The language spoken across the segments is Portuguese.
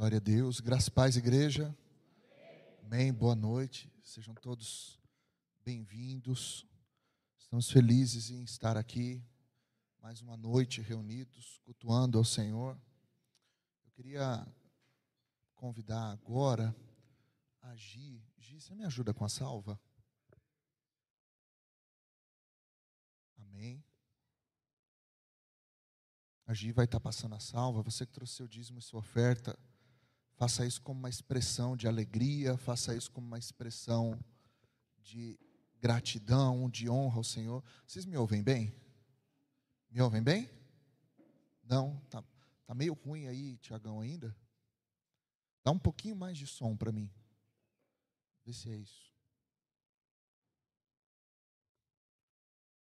Glória a Deus. Graças e paz, igreja. Amém. Boa noite. Sejam todos bem-vindos. Estamos felizes em estar aqui mais uma noite reunidos, cultuando ao Senhor. Eu queria convidar agora a Gi. Gi, você me ajuda com a salva? Amém. A Gi vai estar passando a salva. Você que trouxe seu dízimo e sua oferta, faça isso como uma expressão de alegria, faça isso como uma expressão de gratidão, de honra ao Senhor. Vocês me ouvem bem? Me ouvem bem? Não? Tá, tá meio ruim aí, Tiagão, ainda? Dá um pouquinho mais de som para mim. Vê se é isso.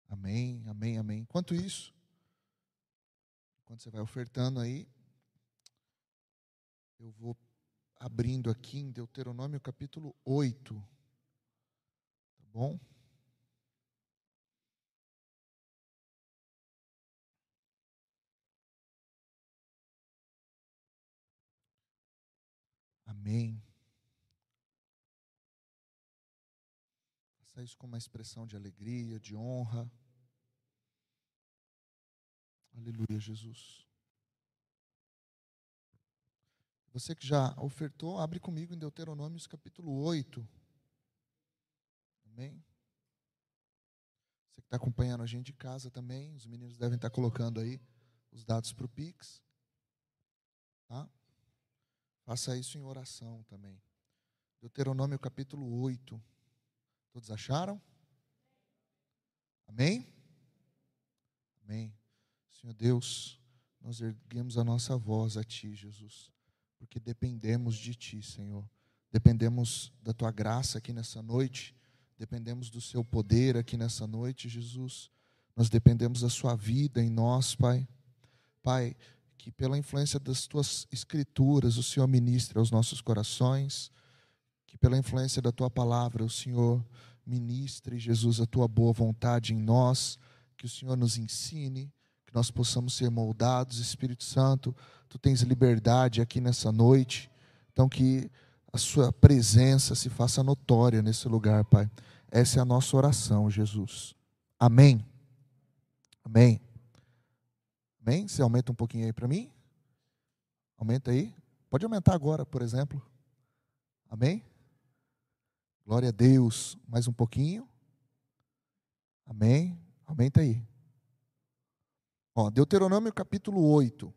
Amém, amém, amém. Enquanto isso, quando você vai ofertando aí, eu vou abrindo aqui em Deuteronômio capítulo 8. Tá bom? Amém. Faça isso com uma expressão de alegria, de honra. Aleluia, Jesus. Você que já ofertou, abre comigo em Deuteronômios capítulo 8. Amém? Você que está acompanhando a gente de casa também, os meninos devem estar colocando aí os dados para o Pix. Tá? Faça isso em oração também. Deuteronômio capítulo 8. Todos acharam? Amém? Amém. Senhor Deus, nós erguemos a nossa voz a Ti, Jesus, porque dependemos de Ti, Senhor. Dependemos da Tua graça aqui nessa noite, dependemos do Seu poder aqui nessa noite, Jesus. Nós dependemos da Sua vida em nós, Pai. Pai, que pela influência das Tuas Escrituras o Senhor ministre aos nossos corações, que pela influência da Tua palavra o Senhor ministre, Jesus, a Tua boa vontade em nós, que o Senhor nos ensine que nós possamos ser moldados. Espírito Santo, tu tens liberdade aqui nessa noite, então que a sua presença se faça notória nesse lugar, Pai. Essa é a nossa oração, Jesus. Amém. Amém. Amém? Você aumenta um pouquinho aí para mim? Aumenta aí. Pode aumentar agora, por exemplo. Amém? Glória a Deus. Mais um pouquinho. Amém. Aumenta aí. Ó, Deuteronômio capítulo 8,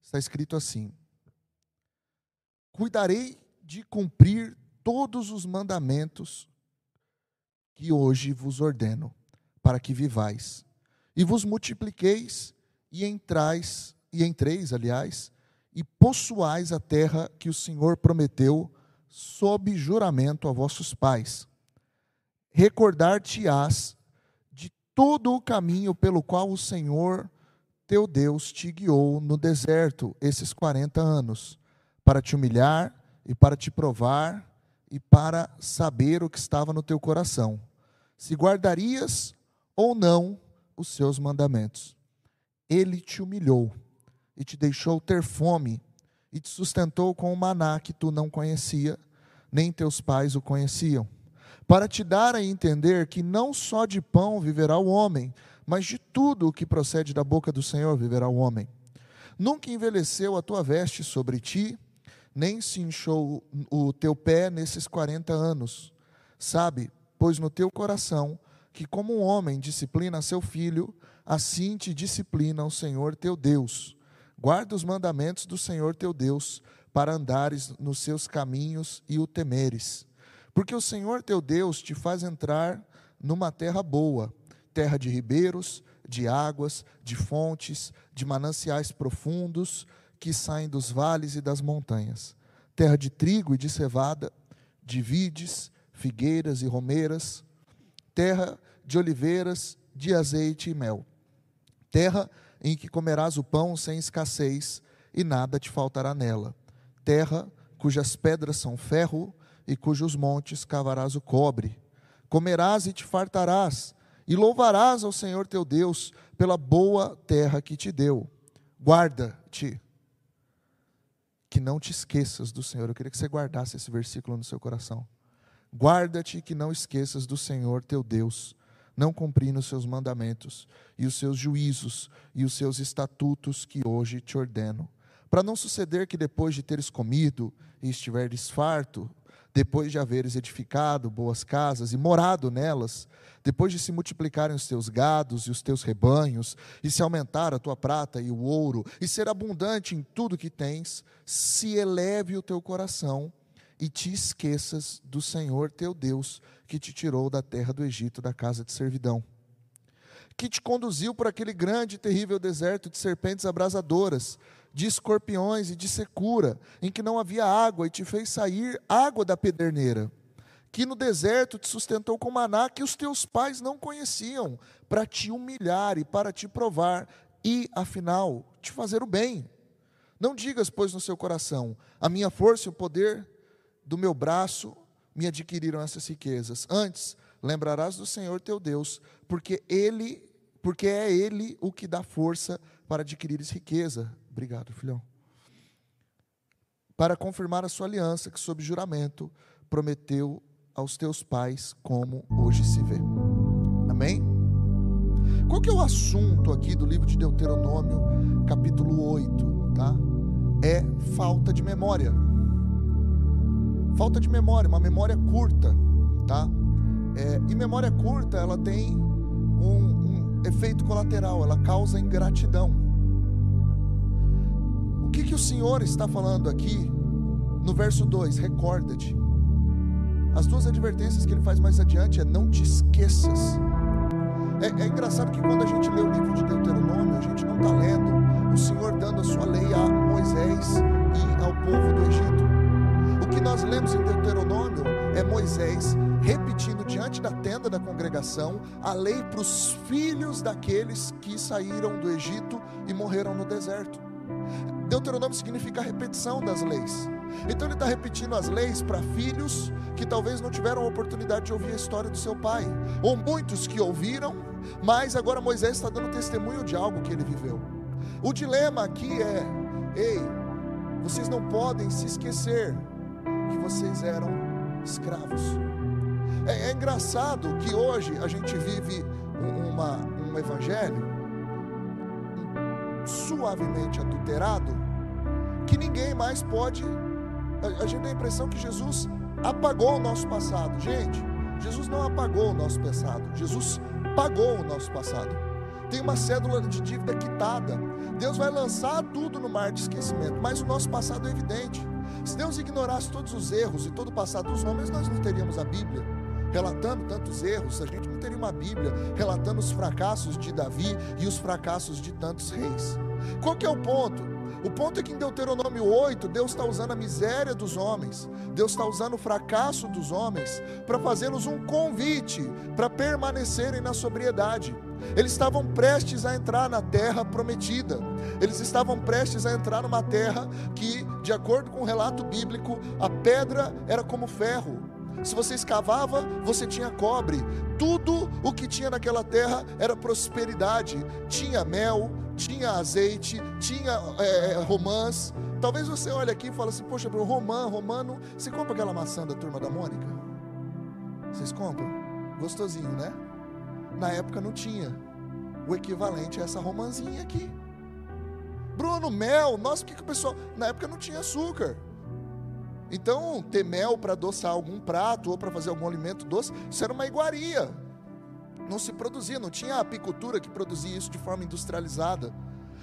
está escrito assim: Cuidarei de cumprir todos os mandamentos que hoje vos ordeno, para que vivais, e vos multipliqueis e entrais, e entreis, aliás, e possuais a terra que o Senhor prometeu sob juramento a vossos pais. Recordar-te-ás de todo o caminho pelo qual o Senhor teu Deus te guiou no deserto esses 40 anos, para te humilhar e para te provar e para saber o que estava no teu coração, se guardarias ou não os seus mandamentos. Ele te humilhou e te deixou ter fome e te sustentou com o maná que tu não conhecia, nem teus pais o conheciam, para te dar a entender que não só de pão viverá o homem, mas de tudo o que procede da boca do Senhor viverá o homem. Nunca envelheceu a tua veste sobre ti, nem se inchou o teu pé nesses quarenta anos. Sabe, pois no teu coração, que como um homem disciplina seu filho, assim te disciplina o Senhor teu Deus. Guarda os mandamentos do Senhor teu Deus, para andares nos seus caminhos e o temeres. Porque o Senhor teu Deus te faz entrar numa terra boa, terra de ribeiros, de águas, de fontes, de mananciais profundos que saem dos vales e das montanhas, terra de trigo e de cevada, de vides, figueiras e romeiras, terra de oliveiras, de azeite e mel, terra em que comerás o pão sem escassez e nada te faltará nela, terra cujas pedras são ferro e cujos montes cavarás o cobre, comerás e te fartarás e louvarás ao Senhor teu Deus pela boa terra que te deu. Guarda-te, que não te esqueças do Senhor. Eu queria que você guardasse esse versículo no seu coração. Guarda-te que não esqueças do Senhor teu Deus, não cumprindo os seus mandamentos e os seus juízos e os seus estatutos que hoje te ordeno. Para não suceder que depois de teres comido e estiveres farto, depois de haveres edificado boas casas e morado nelas, depois de se multiplicarem os teus gados e os teus rebanhos, e se aumentar a tua prata e o ouro, e ser abundante em tudo que tens, se eleve o teu coração e te esqueças do Senhor teu Deus, que te tirou da terra do Egito, da casa de servidão, que te conduziu por aquele grande e terrível deserto de serpentes abrasadoras, de escorpiões e de secura, em que não havia água, e te fez sair água da pederneira, que no deserto te sustentou com maná que os teus pais não conheciam, para te humilhar e para te provar, e afinal te fazer o bem. Não digas, pois, no seu coração: a minha força e o poder do meu braço me adquiriram essas riquezas. Antes, lembrarás do Senhor teu Deus, porque ele, porque é ele o que dá força para adquirires riqueza. Obrigado, filhão. Para confirmar a sua aliança, que sob juramento prometeu aos teus pais, como hoje se vê. Amém? Qual que é o assunto aqui do livro de Deuteronômio, capítulo 8, tá? É falta de memória. Falta de memória, uma memória curta, tá? É, e memória curta, ela tem um, um efeito colateral, ela causa ingratidão. O que, que o Senhor está falando aqui no verso 2? Recorda-te. As duas advertências que ele faz mais adiante é não te esqueças. É, é, engraçado que quando a gente lê o livro de Deuteronômio, a gente não está lendo o Senhor dando a sua lei a Moisés e ao povo do Egito. O que nós lemos em Deuteronômio é Moisés repetindo diante da tenda da congregação a lei para os filhos daqueles que saíram do Egito e morreram no deserto. Deuteronômio significa repetição das leis. Então ele está repetindo as leis para filhos que talvez não tiveram a oportunidade de ouvir a história do seu pai, ou muitos que ouviram, mas agora Moisés está dando testemunho de algo que ele viveu. O dilema aqui é: ei, vocês não podem se esquecer que vocês eram escravos. É, é engraçado que hoje a gente vive uma, um evangelho suavemente adulterado, que ninguém mais pode. A, a gente tem a impressão que Jesus apagou o nosso passado. Gente, Jesus não apagou o nosso passado, Jesus pagou o nosso passado. Tem uma cédula de dívida quitada. Deus vai lançar tudo no mar de esquecimento, mas o nosso passado é evidente. Se Deus ignorasse todos os erros e todo o passado dos homens, nós não teríamos a Bíblia relatando tantos erros, a gente não teria uma Bíblia relatando os fracassos de Davi e os fracassos de tantos reis. Qual que é o ponto? O ponto é que em Deuteronômio 8, Deus está usando a miséria dos homens, Deus está usando o fracasso dos homens para fazê-los um convite para permanecerem na sobriedade. Eles estavam prestes a entrar na terra prometida, eles estavam prestes a entrar numa terra que, de acordo com o relato bíblico, a pedra era como ferro, se você escavava, você tinha cobre. Tudo o que tinha naquela terra era prosperidade. Tinha mel, tinha azeite, tinha é, é romãs. Talvez você olhe aqui e fale assim: Poxa, Bruno, romã, romano. Você compra aquela maçã da turma da Mônica? Vocês compram? Gostosinho, né? Na época não tinha o equivalente a essa romãzinha aqui. Bruno, mel, nossa, por que, que o pessoal. Na época não tinha açúcar. Então, ter mel para adoçar algum prato ou para fazer algum alimento doce, isso era uma iguaria. Não se produzia, não tinha apicultura que produzia isso de forma industrializada.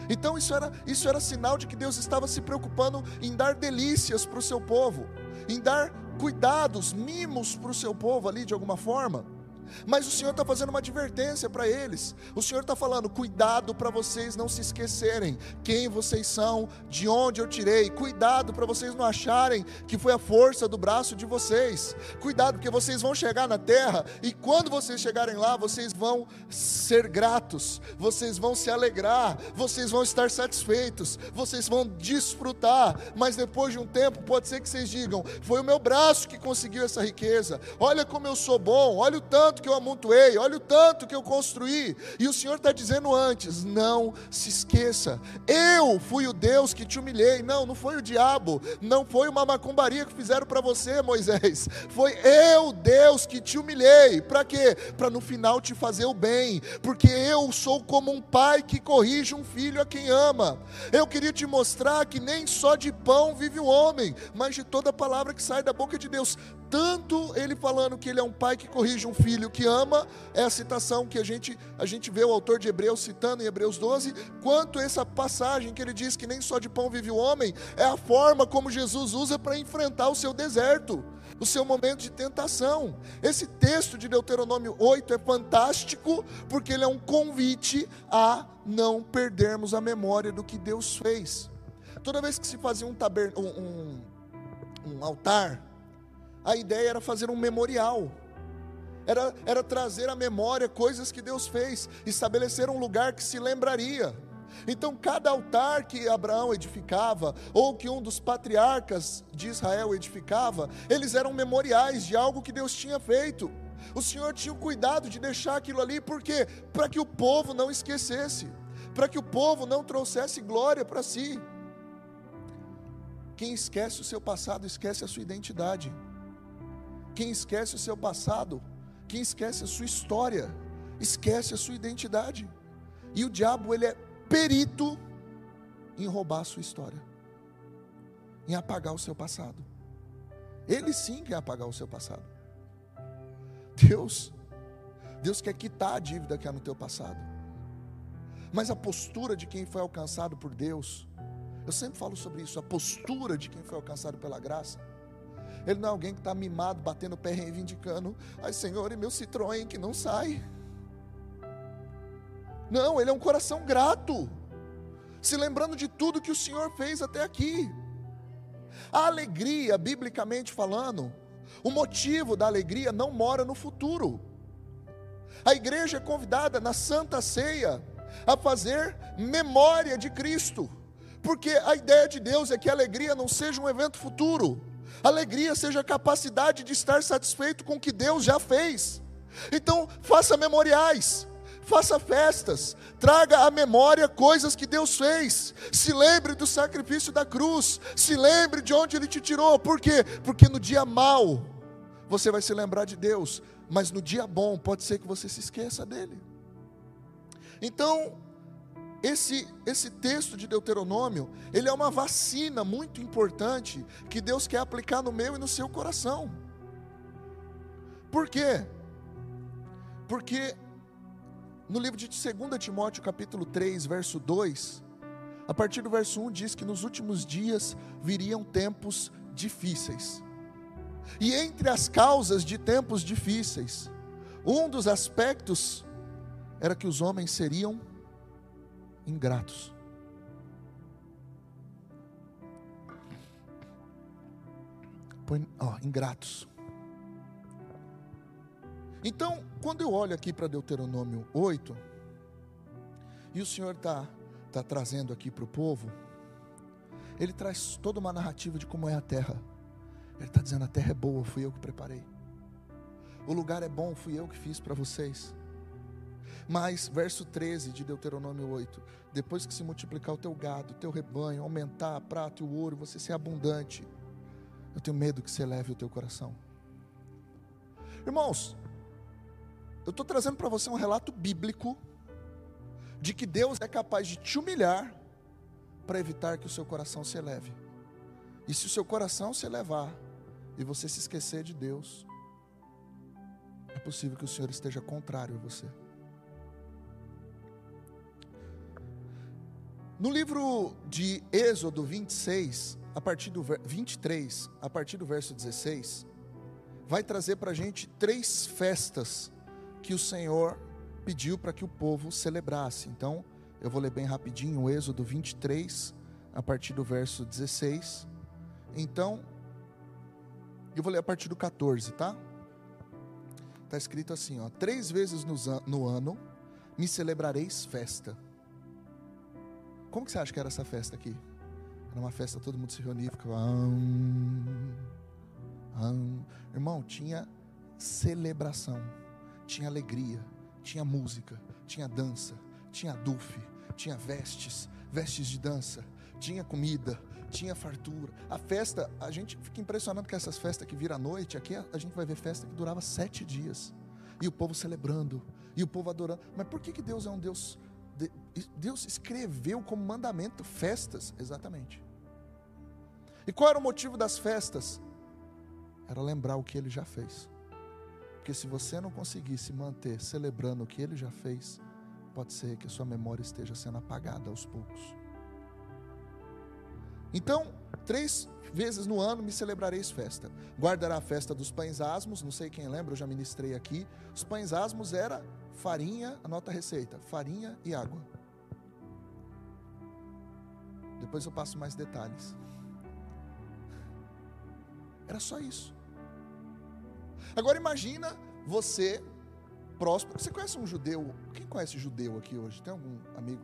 Então, isso era, isso era sinal de que Deus estava se preocupando em dar delícias para o seu povo, em dar cuidados, mimos para o seu povo ali de alguma forma. Mas o Senhor está fazendo uma advertência para eles. O Senhor está falando: cuidado para vocês não se esquecerem quem vocês são, de onde eu tirei. Cuidado para vocês não acharem que foi a força do braço de vocês. Cuidado, porque vocês vão chegar na terra e quando vocês chegarem lá, vocês vão ser gratos, vocês vão se alegrar, vocês vão estar satisfeitos, vocês vão desfrutar. Mas depois de um tempo, pode ser que vocês digam: foi o meu braço que conseguiu essa riqueza. Olha como eu sou bom, olha o tanto tanto que eu amontoei, olha o tanto que eu construí. E o Senhor está dizendo antes: não se esqueça, eu fui o Deus que te humilhei. Não, não foi o diabo, não foi uma macumbaria que fizeram para você, Moisés. Foi eu, Deus, que te humilhei. Para quê? Para no final te fazer o bem, porque eu sou como um pai que corrige um filho a quem ama. Eu queria te mostrar que nem só de pão vive o homem, mas de toda palavra que sai da boca de Deus. Tanto ele falando que ele é um pai que corrige um filho que ama, é a citação que a gente, a gente vê o autor de Hebreus citando em Hebreus 12, quanto essa passagem que ele diz que nem só de pão vive o homem, é a forma como Jesus usa para enfrentar o seu deserto, o seu momento de tentação. Esse texto de Deuteronômio 8 é fantástico, porque ele é um convite a não perdermos a memória do que Deus fez. Toda vez que se fazia um, um, um, um altar, a ideia era fazer um memorial. Era, era trazer à memória coisas que Deus fez, estabelecer um lugar que se lembraria. Então, cada altar que Abraão edificava, ou que um dos patriarcas de Israel edificava, eles eram memoriais de algo que Deus tinha feito. O Senhor tinha o cuidado de deixar aquilo ali, por quê? Para que o povo não esquecesse, para que o povo não trouxesse glória para si. Quem esquece o seu passado, esquece a sua identidade. Quem esquece o seu passado, quem esquece a sua história, esquece a sua identidade. E o diabo, ele é perito em roubar a sua história, em apagar o seu passado. Ele sim quer apagar o seu passado. Deus, Deus quer quitar a dívida que há no teu passado. Mas a postura de quem foi alcançado por Deus, eu sempre falo sobre isso, a postura de quem foi alcançado pela graça, ele não é alguém que está mimado, batendo o pé, reivindicando. Ai, Senhor, e meu Citroën que não sai. Não, ele é um coração grato, se lembrando de tudo que o Senhor fez até aqui. A alegria, biblicamente falando, o motivo da alegria não mora no futuro. A igreja é convidada na Santa Ceia a fazer memória de Cristo, porque a ideia de Deus é que a alegria não seja um evento futuro, Alegria seja a capacidade de estar satisfeito com o que Deus já fez. Então, faça memoriais, faça festas, traga à memória coisas que Deus fez. Se lembre do sacrifício da cruz, se lembre de onde Ele te tirou. Por quê? Porque no dia mau você vai se lembrar de Deus, mas no dia bom pode ser que você se esqueça dele. Então, esse, esse texto de Deuteronômio, ele é uma vacina muito importante que Deus quer aplicar no meu e no seu coração. Por quê? Porque no livro de 2 Timóteo, capítulo 3, verso 2, a partir do verso 1 diz que nos últimos dias viriam tempos difíceis. E entre as causas de tempos difíceis, um dos aspectos era que os homens seriam ingratos. Põe, ó, ingratos. Então, quando eu olho aqui para Deuteronômio 8, e o Senhor está tá trazendo aqui para o povo, ele traz toda uma narrativa de como é a terra. Ele está dizendo: a terra é boa, fui eu que preparei. O lugar é bom, fui eu que fiz para vocês. Mas, verso 13 de Deuteronômio 8: depois que se multiplicar o teu gado, o teu rebanho, aumentar a prata e o ouro, você ser abundante, eu tenho medo que você leve o teu coração. Irmãos, eu estou trazendo para você um relato bíblico de que Deus é capaz de te humilhar para evitar que o seu coração se eleve. E se o seu coração se elevar e você se esquecer de Deus, é possível que o Senhor esteja contrário a você. No livro de Êxodo 26, a partir do 23, a partir do verso 16, vai trazer para a gente três festas que o Senhor pediu para que o povo celebrasse. Então, eu vou ler bem rapidinho o Êxodo 23, a partir do verso 16. Então, eu vou ler a partir do 14, tá? Está escrito assim: ó, três vezes no ano me celebrareis festa como que você acha que era essa festa aqui? Era uma festa, todo mundo se reunia, ficava. Irmão, tinha celebração, tinha alegria, tinha música, tinha dança, tinha dufe, tinha vestes, vestes de dança, tinha comida, tinha fartura. A festa, a gente fica impressionado com essas festas que viram à noite. Aqui a gente vai ver festa que durava sete dias. E o povo celebrando, e o povo adorando. Mas por que, que Deus é um Deus. Deus escreveu como mandamento festas, exatamente. E qual era o motivo das festas? Era lembrar o que ele já fez. Porque se você não conseguir se manter celebrando o que ele já fez, pode ser que a sua memória esteja sendo apagada aos poucos. Então, três vezes no ano me celebrareis festa. Guardará a festa dos pães asmos, não sei quem lembra, eu já ministrei aqui. Os pães asmos era farinha, anota a receita, farinha e água. Depois eu passo mais detalhes. Era só isso. Agora imagina você próspero. Você conhece um judeu? Quem conhece judeu aqui hoje? Tem algum amigo?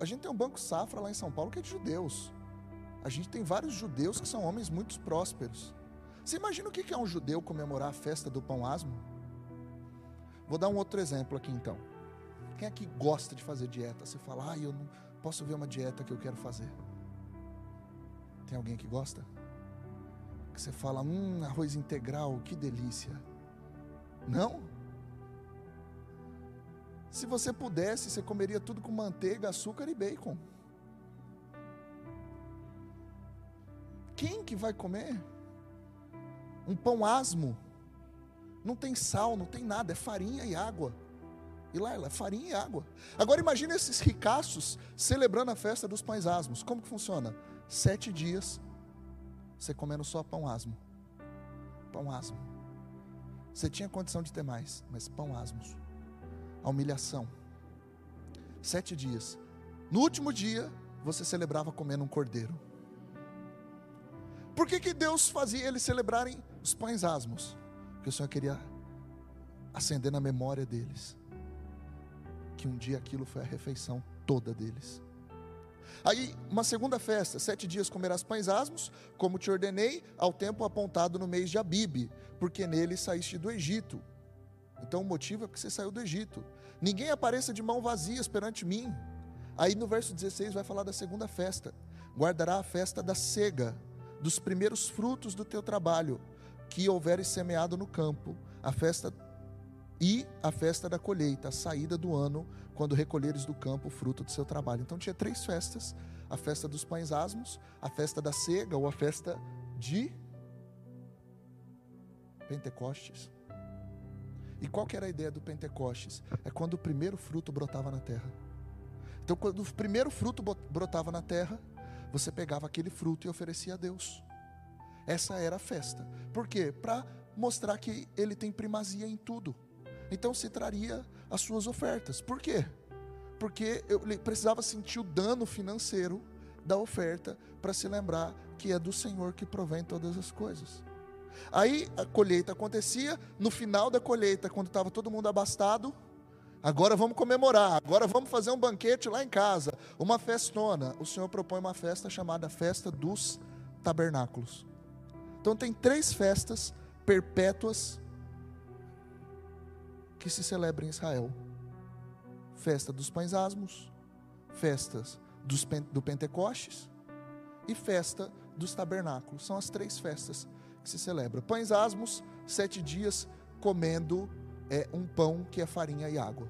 A gente tem um banco safra lá em São Paulo que é de judeus. A gente tem vários judeus que são homens muito prósperos. Você imagina o que é um judeu comemorar a festa do pão asmo? Vou dar um outro exemplo aqui então. Quem é que gosta de fazer dieta? Você fala, ah, eu não posso ver uma dieta que eu quero fazer. Tem alguém que gosta? Que você fala, hum, arroz integral, que delícia. Não? Se você pudesse, você comeria tudo com manteiga, açúcar e bacon. Quem que vai comer? Um pão asmo. Não tem sal, não tem nada, é farinha e água. E lá é farinha e água. Agora imagine esses ricaços celebrando a festa dos pães asmos. Como que funciona? Sete dias você comendo só pão asmo. Pão asmo. Você tinha condição de ter mais, mas pão asmos. A humilhação. Sete dias. No último dia, você celebrava comendo um cordeiro. Por que, que Deus fazia eles celebrarem os pães asmos? Porque o Senhor queria acender na memória deles que um dia aquilo foi a refeição toda deles. Aí, uma segunda festa, sete dias comerás pães asmos, como te ordenei, ao tempo apontado no mês de Abibe, porque nele saíste do Egito. Então o motivo é que você saiu do Egito. Ninguém apareça de mão vazias perante mim. Aí no verso 16 vai falar da segunda festa. Guardará a festa da cega, dos primeiros frutos do teu trabalho, que houveres semeado no campo, a festa e a festa da colheita, a saída do ano, quando recolheres do campo o fruto do seu trabalho. Então tinha três festas: a festa dos pães asmos, a festa da cega ou a festa de Pentecostes. E qual que era a ideia do Pentecostes? É quando o primeiro fruto brotava na terra. Então, quando o primeiro fruto brotava na terra, você pegava aquele fruto e oferecia a Deus. Essa era a festa. Por quê? Para mostrar que ele tem primazia em tudo. Então se traria as suas ofertas. Por quê? Porque eu precisava sentir o dano financeiro da oferta para se lembrar que é do Senhor que provém todas as coisas. Aí a colheita acontecia, no final da colheita, quando estava todo mundo abastado, Agora vamos comemorar, agora vamos fazer um banquete lá em casa, uma festona. O Senhor propõe uma festa chamada Festa dos Tabernáculos. Então tem três festas perpétuas que se celebram em Israel: festa dos pães asmos, festas dos, do Pentecostes e festa dos tabernáculos. São as três festas que se celebram. Pães asmos, sete dias comendo é um pão que é farinha e água.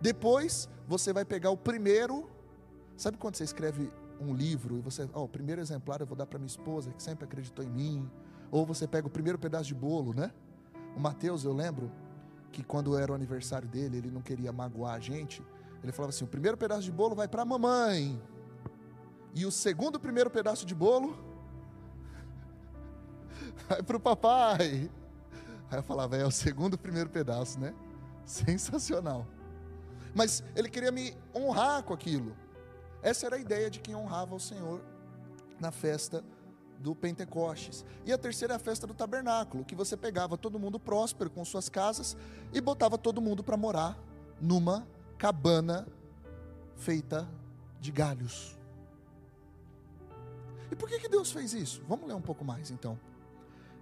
Depois você vai pegar o primeiro. Sabe quando você escreve um livro e você, ó, oh, o primeiro exemplar eu vou dar para minha esposa que sempre acreditou em mim. Ou você pega o primeiro pedaço de bolo, né? O Mateus, eu lembro que quando era o aniversário dele, ele não queria magoar a gente. Ele falava assim: o primeiro pedaço de bolo vai para a mamãe. E o segundo primeiro pedaço de bolo vai para o papai. Aí eu falava, é o segundo primeiro pedaço, né? Sensacional. Mas ele queria me honrar com aquilo. Essa era a ideia de quem honrava o Senhor na festa do Pentecostes. E a terceira é a festa do tabernáculo, que você pegava todo mundo próspero com suas casas e botava todo mundo para morar numa cabana feita de galhos. E por que, que Deus fez isso? Vamos ler um pouco mais então.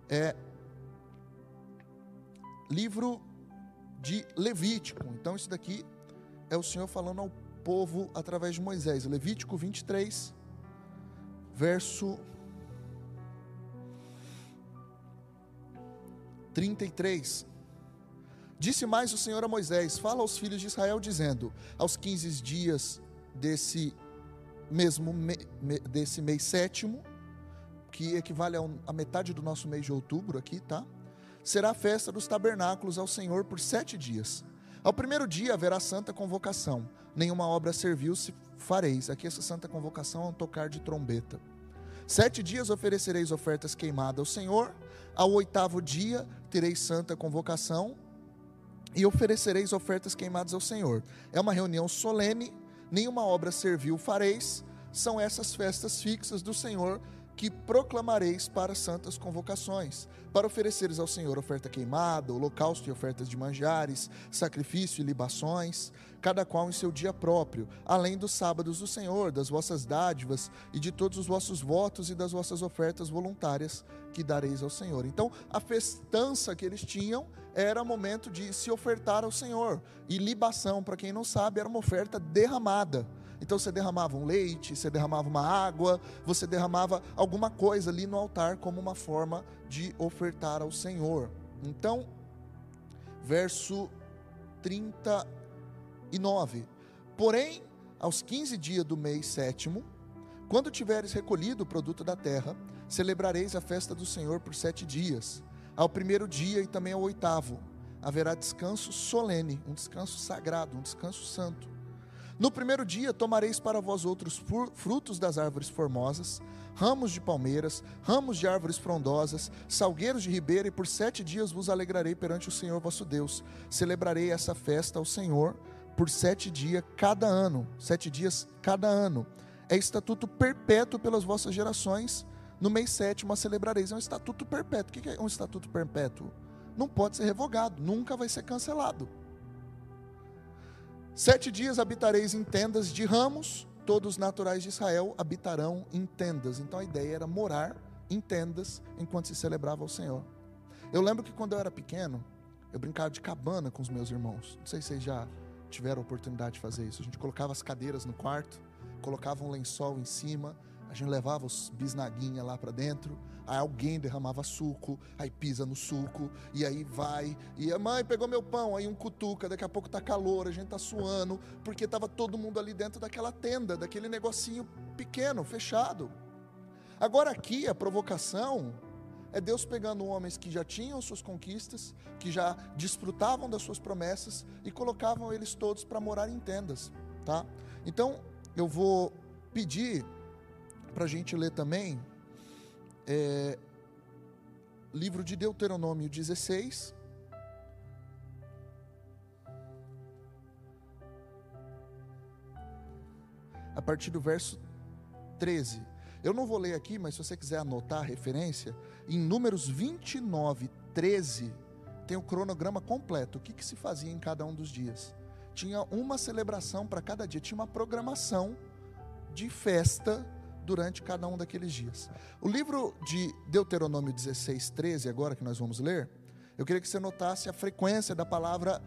É, livro de Levítico. Então, isso daqui é o Senhor falando ao povo através de Moisés. Levítico 23, verso 33. Disse mais o Senhor a Moisés: Fala aos filhos de Israel, dizendo: Aos 15 dias desse mesmo me, desse mês sétimo, que equivale a, um, a metade do nosso mês de outubro aqui, tá? Será a festa dos tabernáculos ao Senhor por sete dias. Ao primeiro dia haverá santa convocação. Nenhuma obra serviu se fareis. Aqui essa santa convocação é um tocar de trombeta. Sete dias oferecereis ofertas queimadas ao Senhor. Ao oitavo dia tereis santa convocação e oferecereis ofertas queimadas ao Senhor. É uma reunião solene, nenhuma obra servil fareis, são essas festas fixas do Senhor que proclamareis para santas convocações, para ofereceres ao Senhor oferta queimada, holocausto e ofertas de manjares, sacrifício e libações, cada qual em seu dia próprio, além dos sábados do Senhor, das vossas dádivas e de todos os vossos votos e das vossas ofertas voluntárias que dareis ao Senhor. Então, a festança que eles tinham era momento de se ofertar ao Senhor. E libação, para quem não sabe, era uma oferta derramada. Então você derramava um leite, você derramava uma água, você derramava alguma coisa ali no altar como uma forma de ofertar ao Senhor. Então, verso 39. Porém, aos 15 dias do mês sétimo, quando tiveres recolhido o produto da terra, celebrareis a festa do Senhor por sete dias ao primeiro dia e também ao oitavo, haverá descanso solene, um descanso sagrado, um descanso santo. No primeiro dia tomareis para vós outros frutos das árvores formosas, ramos de palmeiras, ramos de árvores frondosas, salgueiros de ribeira, e por sete dias vos alegrarei perante o Senhor vosso Deus. Celebrarei essa festa ao Senhor por sete dias cada ano, sete dias cada ano. É estatuto perpétuo pelas vossas gerações no mês sétimo a celebrareis. É um estatuto perpétuo. O que é um estatuto perpétuo? Não pode ser revogado, nunca vai ser cancelado. Sete dias habitareis em tendas de ramos, todos os naturais de Israel habitarão em tendas. Então a ideia era morar em tendas enquanto se celebrava ao Senhor. Eu lembro que quando eu era pequeno, eu brincava de cabana com os meus irmãos. Não sei se vocês já tiveram a oportunidade de fazer isso. A gente colocava as cadeiras no quarto, colocava um lençol em cima, a gente levava os bisnaguinha lá para dentro, aí alguém derramava suco, aí pisa no suco, e aí vai, e a mãe pegou meu pão, aí um cutuca, daqui a pouco tá calor, a gente tá suando, porque tava todo mundo ali dentro daquela tenda, daquele negocinho pequeno, fechado. Agora aqui a provocação é Deus pegando homens que já tinham suas conquistas, que já desfrutavam das suas promessas e colocavam eles todos para morar em tendas, tá? Então, eu vou pedir para a gente ler também é, livro de Deuteronômio 16. A partir do verso 13. Eu não vou ler aqui, mas se você quiser anotar a referência, em Números 29, 13, tem o cronograma completo. O que, que se fazia em cada um dos dias? Tinha uma celebração para cada dia, tinha uma programação de festa durante cada um daqueles dias. O livro de Deuteronômio 16, 13, agora que nós vamos ler, eu queria que você notasse a frequência da palavra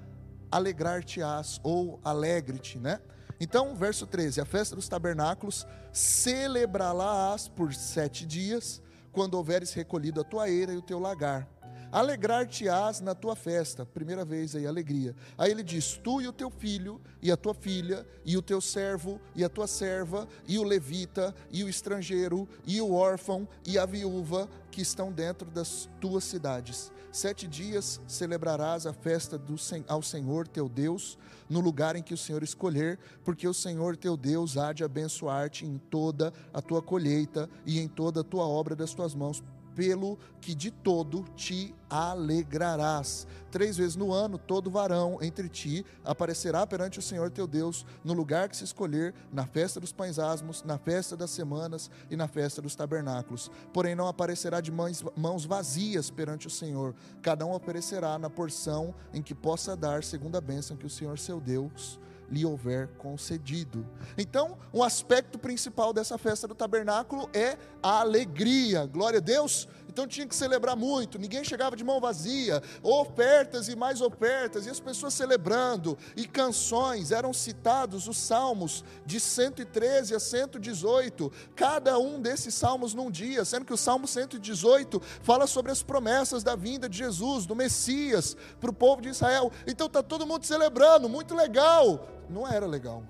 alegrar-te-ás ou alegre-te, né? Então, verso 13: A festa dos tabernáculos celebrá-la-ás por sete dias, quando houveres recolhido a tua eira e o teu lagar. Alegrar-te-ás na tua festa. Primeira vez aí, alegria. Aí ele diz: Tu e o teu filho, e a tua filha, e o teu servo, e a tua serva, e o levita, e o estrangeiro, e o órfão, e a viúva, que estão dentro das tuas cidades. Sete dias celebrarás a festa do, ao Senhor teu Deus, no lugar em que o Senhor escolher, porque o Senhor teu Deus há de abençoar-te em toda a tua colheita e em toda a tua obra das tuas mãos pelo que de todo te alegrarás. Três vezes no ano, todo varão entre ti aparecerá perante o Senhor teu Deus, no lugar que se escolher, na festa dos pães asmos, na festa das semanas e na festa dos tabernáculos. Porém, não aparecerá de mãos, mãos vazias perante o Senhor. Cada um aparecerá na porção em que possa dar, segundo a bênção que o Senhor seu Deus lhe houver concedido. Então, um aspecto principal dessa festa do tabernáculo é a alegria. Glória a Deus. Então tinha que celebrar muito, ninguém chegava de mão vazia, ofertas e mais ofertas, e as pessoas celebrando, e canções, eram citados os salmos de 113 a 118, cada um desses salmos num dia, sendo que o salmo 118 fala sobre as promessas da vinda de Jesus, do Messias, para o povo de Israel. Então está todo mundo celebrando, muito legal. Não era legal.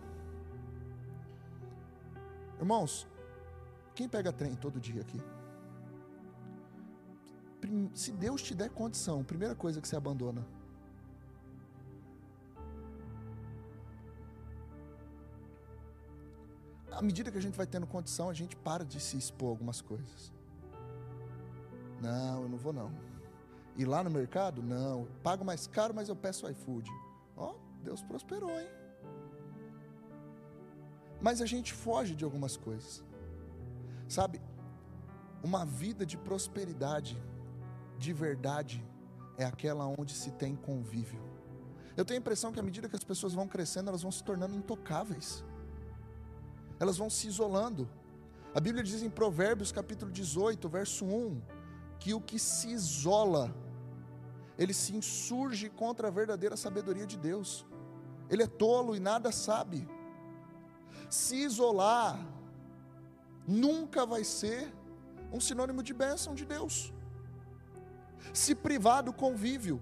Irmãos, quem pega trem todo dia aqui? Se Deus te der condição, primeira coisa que você abandona. À medida que a gente vai tendo condição, a gente para de se expor a algumas coisas. Não, eu não vou não. Ir lá no mercado? Não. Pago mais caro, mas eu peço iFood. Ó, oh, Deus prosperou, hein? Mas a gente foge de algumas coisas. Sabe? Uma vida de prosperidade de verdade é aquela onde se tem convívio. Eu tenho a impressão que à medida que as pessoas vão crescendo, elas vão se tornando intocáveis. Elas vão se isolando. A Bíblia diz em Provérbios capítulo 18, verso 1, que o que se isola, ele se insurge contra a verdadeira sabedoria de Deus. Ele é tolo e nada sabe. Se isolar nunca vai ser um sinônimo de bênção de Deus se privar do convívio,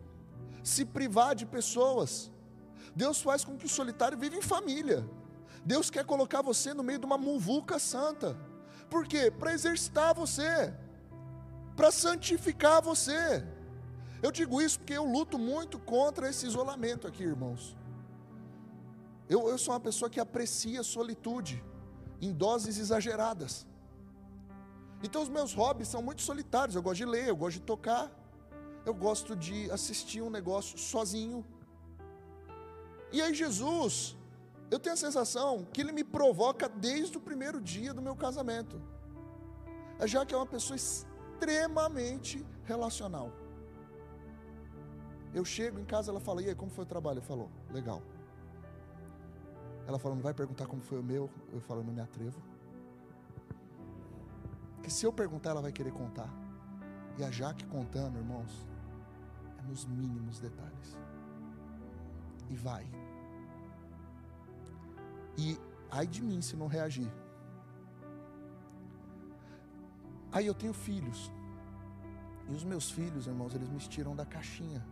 se privar de pessoas. Deus faz com que o solitário viva em família. Deus quer colocar você no meio de uma muvuca santa. Por quê? Para exercitar você, para santificar você. Eu digo isso porque eu luto muito contra esse isolamento aqui, irmãos. Eu, eu sou uma pessoa que aprecia a solitude em doses exageradas. Então os meus hobbies são muito solitários. Eu gosto de ler, eu gosto de tocar eu gosto de assistir um negócio sozinho. E aí, Jesus, eu tenho a sensação que ele me provoca desde o primeiro dia do meu casamento, já que é uma pessoa extremamente relacional. Eu chego em casa, ela fala: E aí, como foi o trabalho? Eu falo: Legal. Ela fala: Não vai perguntar como foi o meu? Eu falo: Não me atrevo. Porque se eu perguntar, ela vai querer contar. E a Jaque contando, irmãos, nos mínimos detalhes. E vai. E ai de mim se não reagir. Aí eu tenho filhos. E os meus filhos, irmãos, eles me tiram da caixinha.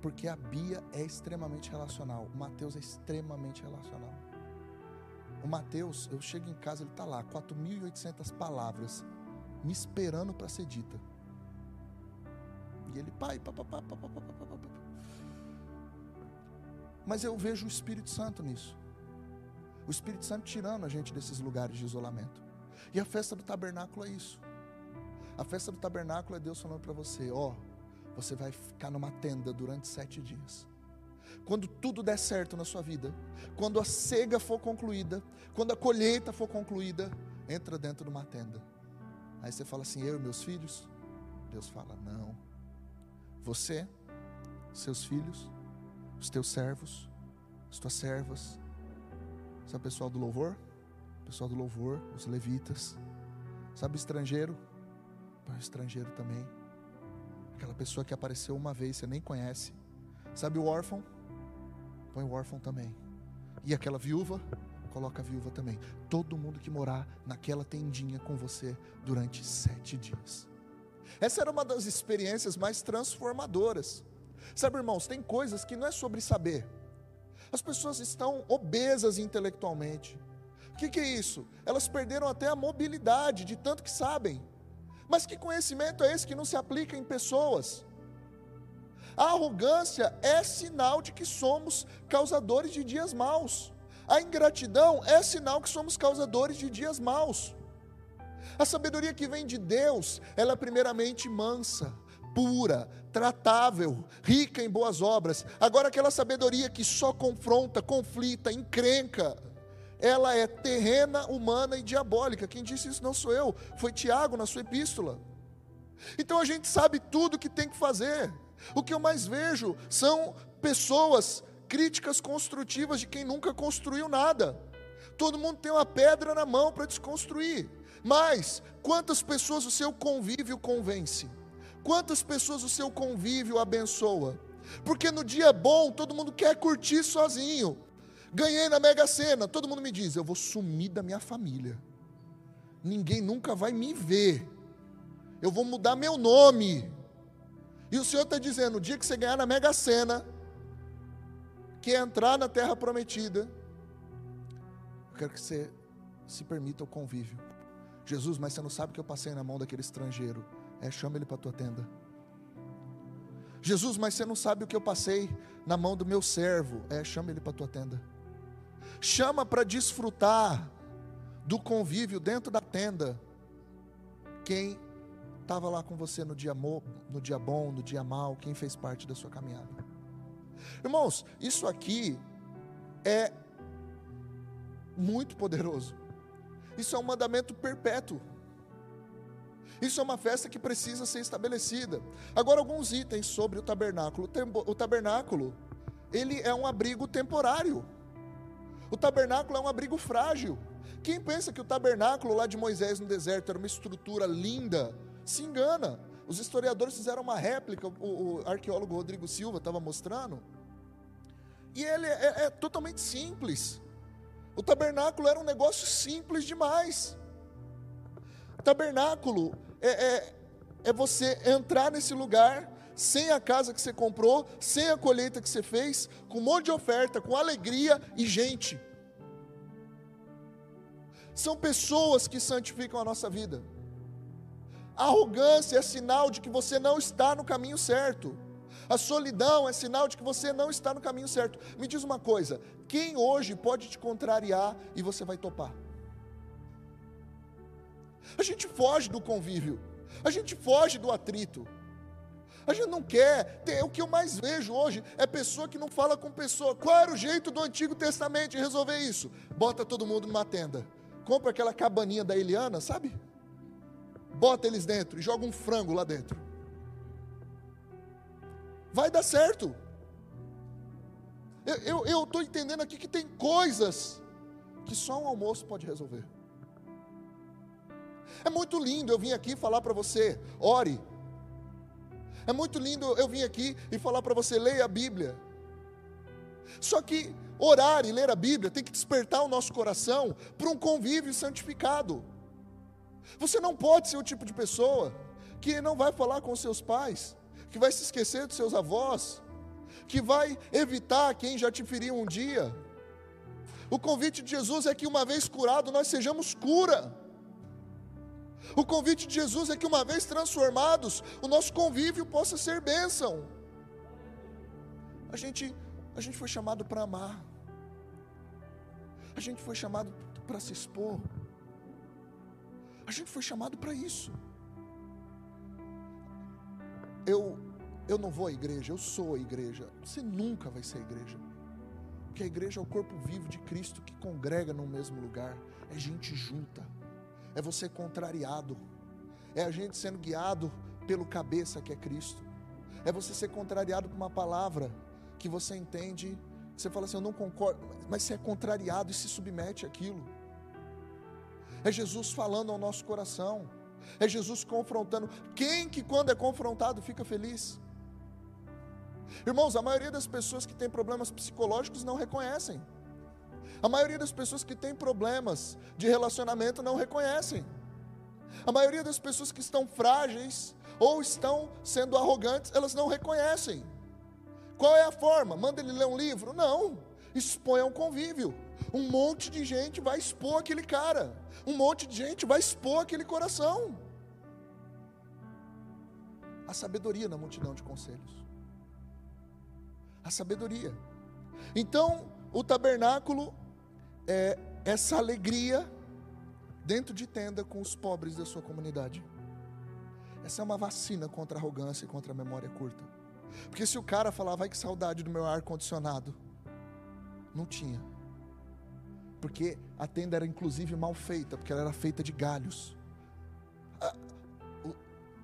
Porque a Bia é extremamente relacional. O Mateus é extremamente relacional. O Mateus, eu chego em casa, ele está lá, 4.800 palavras, me esperando para ser dita. E ele, pai, papapá, papapá, papapá. Mas eu vejo o Espírito Santo nisso. O Espírito Santo tirando a gente desses lugares de isolamento. E a festa do tabernáculo é isso. A festa do tabernáculo é Deus falando para você: ó, você vai ficar numa tenda durante sete dias. Quando tudo der certo na sua vida, quando a cega for concluída, quando a colheita for concluída, entra dentro de uma tenda. Aí você fala assim: eu e meus filhos? Deus fala: não você, seus filhos, os teus servos, as tuas servas, sabe pessoal do louvor? Pessoal do louvor, os levitas, sabe estrangeiro? O estrangeiro também. Aquela pessoa que apareceu uma vez, você nem conhece. Sabe o órfão? Põe o órfão também. E aquela viúva? Coloca a viúva também. Todo mundo que morar naquela tendinha com você durante sete dias. Essa era uma das experiências mais transformadoras. Sabe, irmãos, tem coisas que não é sobre saber. As pessoas estão obesas intelectualmente. O que, que é isso? Elas perderam até a mobilidade de tanto que sabem. Mas que conhecimento é esse que não se aplica em pessoas? A arrogância é sinal de que somos causadores de dias maus. A ingratidão é sinal que somos causadores de dias maus. A sabedoria que vem de Deus, ela é primeiramente mansa, pura, tratável, rica em boas obras. Agora, aquela sabedoria que só confronta, conflita, encrenca, ela é terrena, humana e diabólica. Quem disse isso não sou eu, foi Tiago na sua epístola. Então a gente sabe tudo o que tem que fazer. O que eu mais vejo são pessoas críticas construtivas de quem nunca construiu nada. Todo mundo tem uma pedra na mão para desconstruir. Mas quantas pessoas o seu convívio convence? Quantas pessoas o seu convívio abençoa? Porque no dia bom todo mundo quer curtir sozinho. Ganhei na Mega Sena, todo mundo me diz: eu vou sumir da minha família. Ninguém nunca vai me ver. Eu vou mudar meu nome. E o Senhor está dizendo: o dia que você ganhar na Mega Sena, que entrar na terra prometida, eu quero que você se permita o convívio. Jesus, mas você não sabe que eu passei na mão daquele estrangeiro. É, chama ele para a tua tenda. Jesus, mas você não sabe o que eu passei na mão do meu servo. É, chama ele para a tua tenda. Chama para desfrutar do convívio dentro da tenda. Quem estava lá com você no dia, no dia bom, no dia mal, quem fez parte da sua caminhada. Irmãos, isso aqui é muito poderoso. Isso é um mandamento perpétuo. Isso é uma festa que precisa ser estabelecida. Agora, alguns itens sobre o tabernáculo. O tabernáculo, ele é um abrigo temporário. O tabernáculo é um abrigo frágil. Quem pensa que o tabernáculo lá de Moisés no deserto era uma estrutura linda, se engana. Os historiadores fizeram uma réplica, o, o arqueólogo Rodrigo Silva estava mostrando, e ele é, é, é totalmente simples. O tabernáculo era um negócio simples demais. Tabernáculo é, é, é você entrar nesse lugar sem a casa que você comprou, sem a colheita que você fez, com um monte de oferta, com alegria e gente. São pessoas que santificam a nossa vida. A arrogância é sinal de que você não está no caminho certo. A solidão é sinal de que você não está no caminho certo. Me diz uma coisa: quem hoje pode te contrariar e você vai topar? A gente foge do convívio, a gente foge do atrito. A gente não quer. Ter, o que eu mais vejo hoje é pessoa que não fala com pessoa. Qual era o jeito do Antigo Testamento de resolver isso? Bota todo mundo numa tenda. Compra aquela cabaninha da Eliana, sabe? Bota eles dentro e joga um frango lá dentro. Vai dar certo. Eu estou entendendo aqui que tem coisas que só um almoço pode resolver. É muito lindo eu vim aqui falar para você, ore. É muito lindo eu vim aqui e falar para você, leia a Bíblia. Só que orar e ler a Bíblia tem que despertar o nosso coração para um convívio santificado. Você não pode ser o tipo de pessoa que não vai falar com seus pais, que vai se esquecer dos seus avós, que vai evitar quem já te feriu um dia. O convite de Jesus é que uma vez curado nós sejamos cura. O convite de Jesus é que uma vez transformados, o nosso convívio possa ser bênção. A gente, a gente foi chamado para amar. A gente foi chamado para se expor. A gente foi chamado para isso. Eu eu não vou à igreja, eu sou a igreja. Você nunca vai ser a igreja. Porque a igreja é o corpo vivo de Cristo que congrega no mesmo lugar. É gente junta é você contrariado, é a gente sendo guiado pelo cabeça que é Cristo, é você ser contrariado por uma palavra que você entende, você fala assim: Eu não concordo, mas você é contrariado e se submete àquilo. É Jesus falando ao nosso coração, é Jesus confrontando. Quem que quando é confrontado fica feliz? Irmãos, a maioria das pessoas que têm problemas psicológicos não reconhecem. A maioria das pessoas que têm problemas de relacionamento não reconhecem. A maioria das pessoas que estão frágeis ou estão sendo arrogantes, elas não reconhecem. Qual é a forma? Manda ele ler um livro? Não. Expõe um convívio. Um monte de gente vai expor aquele cara. Um monte de gente vai expor aquele coração. A sabedoria na multidão de conselhos. A sabedoria. Então, o tabernáculo é, essa alegria dentro de tenda com os pobres da sua comunidade. Essa é uma vacina contra a arrogância e contra a memória curta. Porque se o cara falar, vai que saudade do meu ar condicionado, não tinha. Porque a tenda era inclusive mal feita, porque ela era feita de galhos.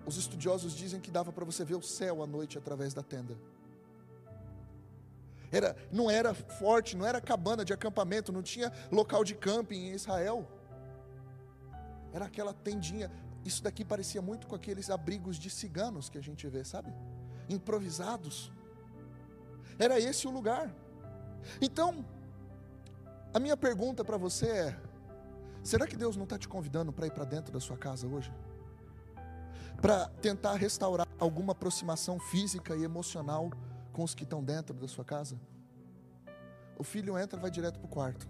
os estudiosos dizem que dava para você ver o céu à noite através da tenda. Era, não era forte, não era cabana de acampamento, não tinha local de camping em Israel. Era aquela tendinha. Isso daqui parecia muito com aqueles abrigos de ciganos que a gente vê, sabe? Improvisados. Era esse o lugar. Então, a minha pergunta para você é: será que Deus não está te convidando para ir para dentro da sua casa hoje? Para tentar restaurar alguma aproximação física e emocional com os que estão dentro da sua casa? O filho entra e vai direto para o quarto.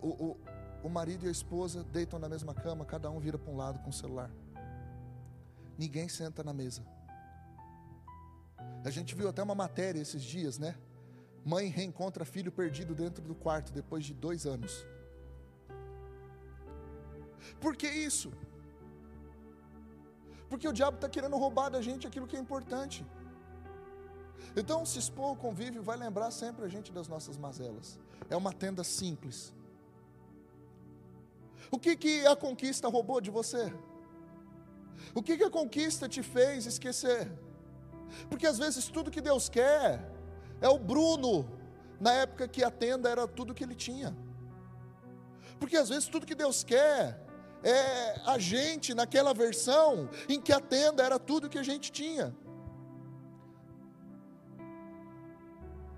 O, o marido e a esposa deitam na mesma cama, cada um vira para um lado com o celular. Ninguém senta na mesa. A gente viu até uma matéria esses dias, né? Mãe reencontra filho perdido dentro do quarto depois de dois anos. Por que isso? Porque o diabo está querendo roubar da gente aquilo que é importante. Então, se expor ao convívio vai lembrar sempre a gente das nossas mazelas. É uma tenda simples. O que, que a conquista roubou de você? O que, que a conquista te fez esquecer? Porque às vezes tudo que Deus quer é o Bruno, na época que a tenda era tudo que ele tinha. Porque às vezes tudo que Deus quer é a gente naquela versão em que a tenda era tudo que a gente tinha.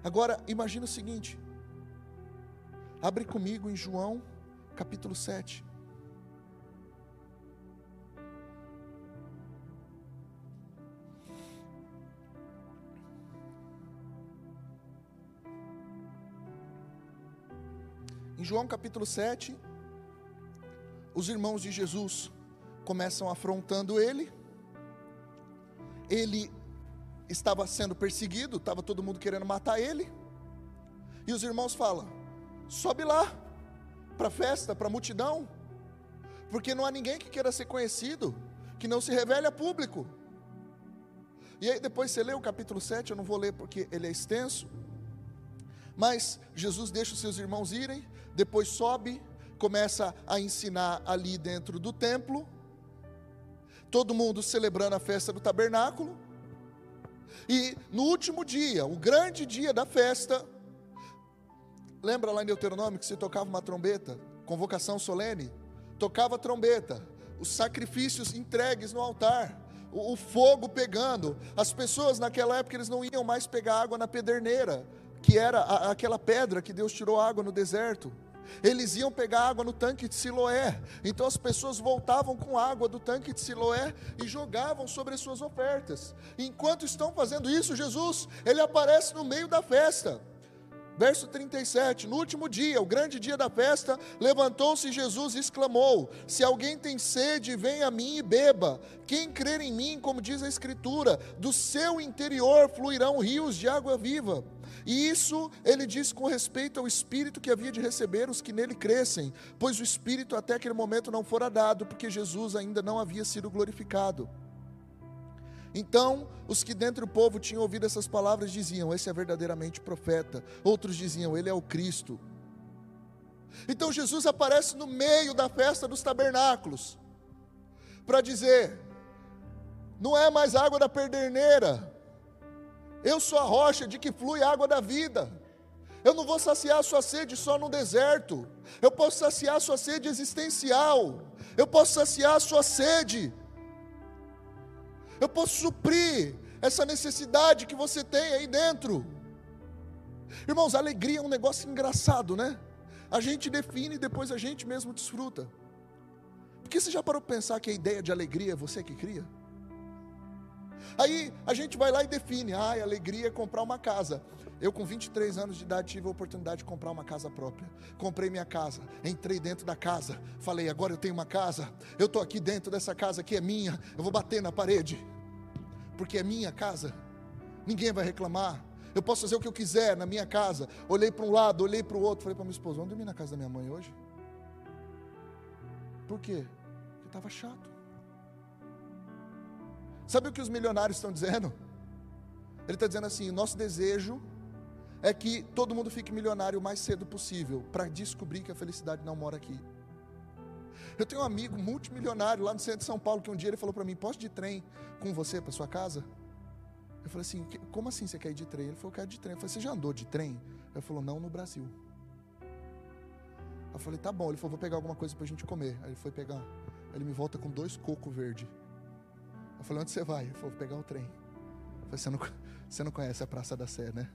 Agora, imagina o seguinte. Abre comigo em João, capítulo 7. Em João capítulo 7, os irmãos de Jesus começam afrontando ele. Ele estava sendo perseguido, estava todo mundo querendo matar ele. E os irmãos falam: sobe lá, para a festa, para a multidão, porque não há ninguém que queira ser conhecido, que não se revele a público. E aí depois você lê o capítulo 7, eu não vou ler porque ele é extenso. Mas Jesus deixa os seus irmãos irem, depois sobe, começa a ensinar ali dentro do templo, todo mundo celebrando a festa do tabernáculo, e no último dia, o grande dia da festa, lembra lá em Deuteronômio que se tocava uma trombeta, convocação solene, tocava a trombeta, os sacrifícios entregues no altar, o, fogo pegando, as pessoas naquela época eles não iam mais pegar água na pederneira, que era a, aquela pedra que Deus tirou água no deserto. Eles iam pegar água no tanque de Siloé. Então as pessoas voltavam com água do tanque de Siloé e jogavam sobre as suas ofertas. Enquanto estão fazendo isso, Jesus, ele aparece no meio da festa. Verso 37, no último dia, o grande dia da festa, levantou-se Jesus e exclamou: Se alguém tem sede, venha a mim e beba. Quem crer em mim, como diz a Escritura, do seu interior fluirão rios de água viva. E isso ele diz com respeito ao Espírito que havia de receber os que nele crescem, pois o Espírito até aquele momento não fora dado, porque Jesus ainda não havia sido glorificado. Então, os que dentro do povo tinham ouvido essas palavras diziam: Esse é verdadeiramente profeta. Outros diziam: Ele é o Cristo. Então, Jesus aparece no meio da festa dos tabernáculos para dizer: Não é mais água da perderneira, eu sou a rocha de que flui a água da vida. Eu não vou saciar a sua sede só no deserto. Eu posso saciar a sua sede existencial. Eu posso saciar a sua sede. Eu posso suprir essa necessidade que você tem aí dentro. Irmãos, alegria é um negócio engraçado, né? A gente define e depois a gente mesmo desfruta. Porque você já parou para pensar que a ideia de alegria é você que cria? Aí a gente vai lá e define: ah, alegria é comprar uma casa. Eu, com 23 anos de idade, tive a oportunidade de comprar uma casa própria. Comprei minha casa, entrei dentro da casa, falei: agora eu tenho uma casa, eu estou aqui dentro dessa casa que é minha, eu vou bater na parede, porque é minha casa, ninguém vai reclamar. Eu posso fazer o que eu quiser na minha casa. Olhei para um lado, olhei para o outro, falei para minha esposa: vamos dormir na casa da minha mãe hoje? Por quê? Porque estava chato. Sabe o que os milionários estão dizendo? Ele está dizendo assim: nosso desejo é que todo mundo fique milionário o mais cedo possível, para descobrir que a felicidade não mora aqui. Eu tenho um amigo multimilionário lá no centro de São Paulo que um dia ele falou para mim: Posso de trem com você para sua casa? Eu falei assim: como assim você quer ir de trem? Ele falou: eu quero de trem. Eu falei: você já andou de trem? Ele falou: não, no Brasil. Eu falei: tá bom. Ele falou: vou pegar alguma coisa para a gente comer. Aí ele foi pegar. Ele me volta com dois cocos verde. Eu falei: onde você vai? Ele falou: vou pegar o trem. Eu falei: você não, você não conhece a Praça da Sé, né?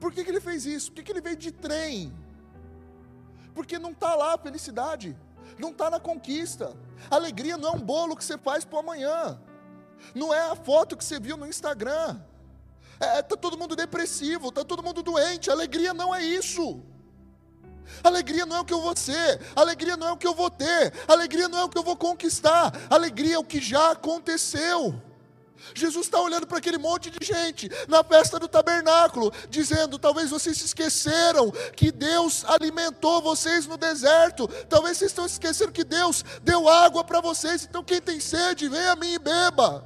Por que, que ele fez isso? Por que, que ele veio de trem? Porque não está lá a felicidade, não está na conquista. alegria não é um bolo que você faz para amanhã, não é a foto que você viu no Instagram. É, tá todo mundo depressivo, tá todo mundo doente. alegria não é isso. Alegria não é o que eu vou ser, alegria não é o que eu vou ter, alegria não é o que eu vou conquistar, alegria é o que já aconteceu. Jesus está olhando para aquele monte de gente na festa do tabernáculo, dizendo: talvez vocês se esqueceram que Deus alimentou vocês no deserto, talvez vocês estão esquecendo que Deus deu água para vocês, então quem tem sede, vem a mim e beba.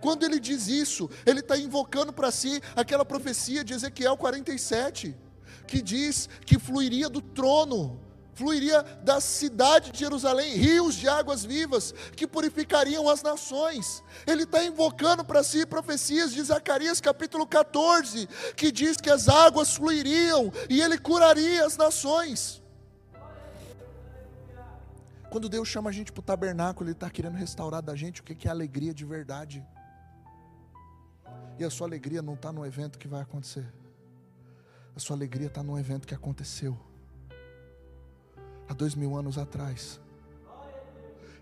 Quando ele diz isso, ele está invocando para si aquela profecia de Ezequiel 47, que diz que fluiria do trono fluiria da cidade de Jerusalém rios de águas vivas que purificariam as nações. Ele está invocando para si profecias de Zacarias capítulo 14, que diz que as águas fluiriam e ele curaria as nações. Quando Deus chama a gente para o tabernáculo, Ele está querendo restaurar da gente o que é alegria de verdade. E a sua alegria não está no evento que vai acontecer. A sua alegria está no evento que aconteceu há dois mil anos atrás.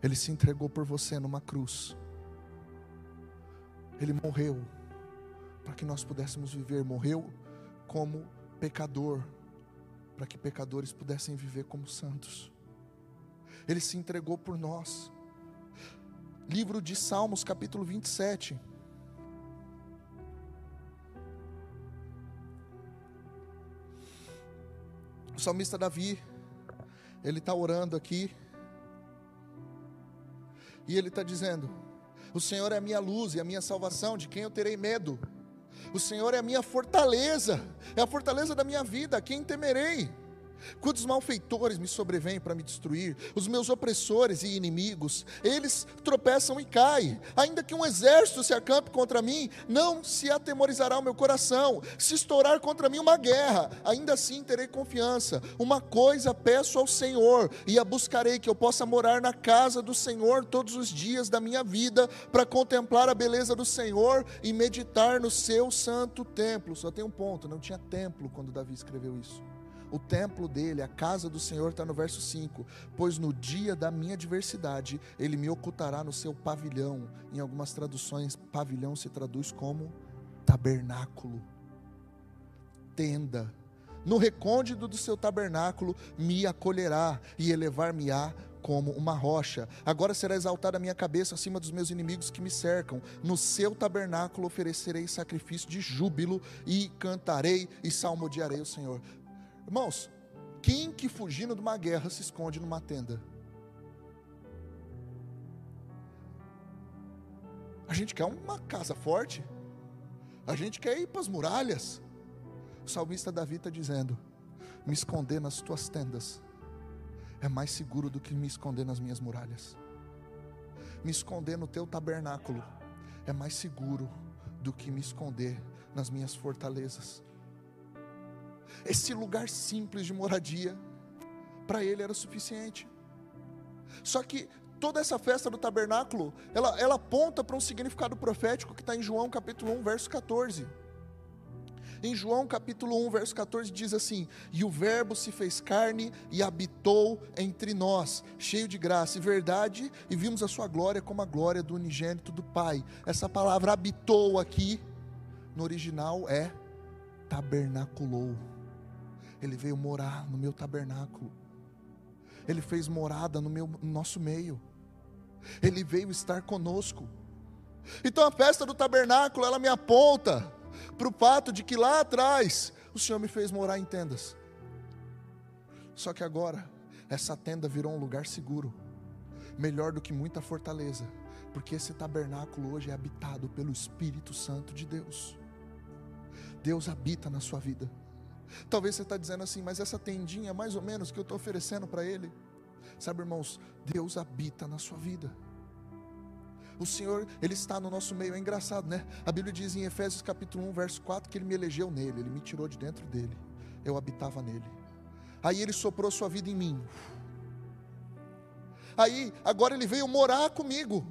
Ele se entregou por você numa cruz. Ele morreu para que nós pudéssemos viver. Morreu como pecador, para que pecadores pudessem viver como santos. Ele se entregou por nós. Livro de Salmos, capítulo 27. O salmista Davi, ele está orando aqui. E ele está dizendo: O Senhor é a minha luz e a minha salvação, de quem eu terei medo? O Senhor é a minha fortaleza, é a fortaleza da minha vida, quem temerei? Quantos malfeitores me sobrevêm para me destruir? Os meus opressores e inimigos, eles tropeçam e caem. Ainda que um exército se acampe contra mim, não se atemorizará o meu coração. Se estourar contra mim uma guerra, ainda assim terei confiança. Uma coisa peço ao Senhor, e a buscarei que eu possa morar na casa do Senhor todos os dias da minha vida, para contemplar a beleza do Senhor e meditar no seu santo templo. Só tem um ponto: não tinha templo quando Davi escreveu isso o templo dele, a casa do Senhor, está no verso 5: Pois no dia da minha adversidade, ele me ocultará no seu pavilhão. Em algumas traduções, pavilhão se traduz como tabernáculo, tenda. No recôndito do seu tabernáculo me acolherá e elevar-me-á como uma rocha. Agora será exaltada a minha cabeça acima dos meus inimigos que me cercam. No seu tabernáculo oferecerei sacrifício de júbilo e cantarei e salmodiarei o Senhor. Irmãos, quem que fugindo de uma guerra se esconde numa tenda? A gente quer uma casa forte. A gente quer ir para as muralhas. O salmista Davi está dizendo: me esconder nas tuas tendas é mais seguro do que me esconder nas minhas muralhas. Me esconder no teu tabernáculo é mais seguro do que me esconder nas minhas fortalezas. Esse lugar simples de moradia, para ele era suficiente. Só que toda essa festa do tabernáculo, ela, ela aponta para um significado profético que está em João capítulo 1, verso 14. Em João capítulo 1, verso 14 diz assim: E o Verbo se fez carne e habitou entre nós, cheio de graça e verdade, e vimos a sua glória como a glória do unigênito do Pai. Essa palavra habitou aqui, no original é tabernaculou. Ele veio morar no meu tabernáculo. Ele fez morada no, meu, no nosso meio. Ele veio estar conosco. Então a festa do tabernáculo, ela me aponta para o fato de que lá atrás o Senhor me fez morar em tendas. Só que agora, essa tenda virou um lugar seguro, melhor do que muita fortaleza, porque esse tabernáculo hoje é habitado pelo Espírito Santo de Deus. Deus habita na sua vida. Talvez você está dizendo assim, mas essa tendinha, mais ou menos, que eu estou oferecendo para Ele. Sabe, irmãos, Deus habita na sua vida. O Senhor, Ele está no nosso meio. É engraçado, né? A Bíblia diz em Efésios capítulo 1, verso 4, que Ele me elegeu nele, Ele me tirou de dentro dele. Eu habitava nele. Aí Ele soprou sua vida em mim. Aí, agora Ele veio morar comigo.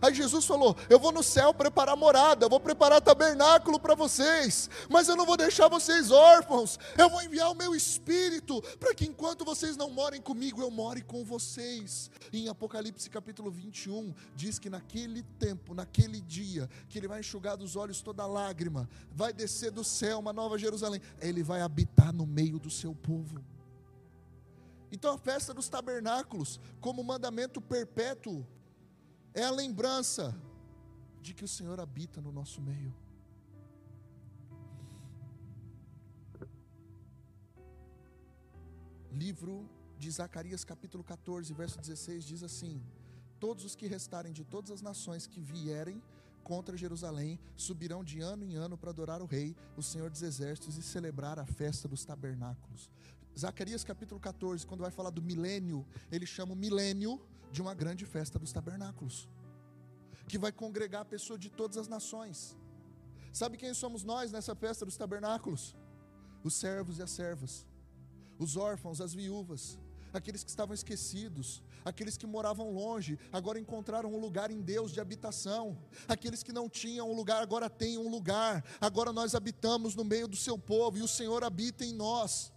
Aí Jesus falou: Eu vou no céu preparar morada, eu vou preparar tabernáculo para vocês, mas eu não vou deixar vocês órfãos. Eu vou enviar o meu espírito para que enquanto vocês não morem comigo, eu more com vocês. Em Apocalipse capítulo 21 diz que naquele tempo, naquele dia, que ele vai enxugar dos olhos toda lágrima, vai descer do céu uma nova Jerusalém, ele vai habitar no meio do seu povo. Então a festa dos tabernáculos, como mandamento perpétuo, é a lembrança de que o Senhor habita no nosso meio. Livro de Zacarias, capítulo 14, verso 16, diz assim: Todos os que restarem de todas as nações que vierem contra Jerusalém subirão de ano em ano para adorar o Rei, o Senhor dos Exércitos, e celebrar a festa dos tabernáculos. Zacarias capítulo 14, quando vai falar do milênio, ele chama o milênio de uma grande festa dos tabernáculos, que vai congregar pessoas de todas as nações. Sabe quem somos nós nessa festa dos tabernáculos? Os servos e as servas, os órfãos, as viúvas, aqueles que estavam esquecidos, aqueles que moravam longe, agora encontraram um lugar em Deus de habitação, aqueles que não tinham um lugar, agora têm um lugar, agora nós habitamos no meio do seu povo e o Senhor habita em nós.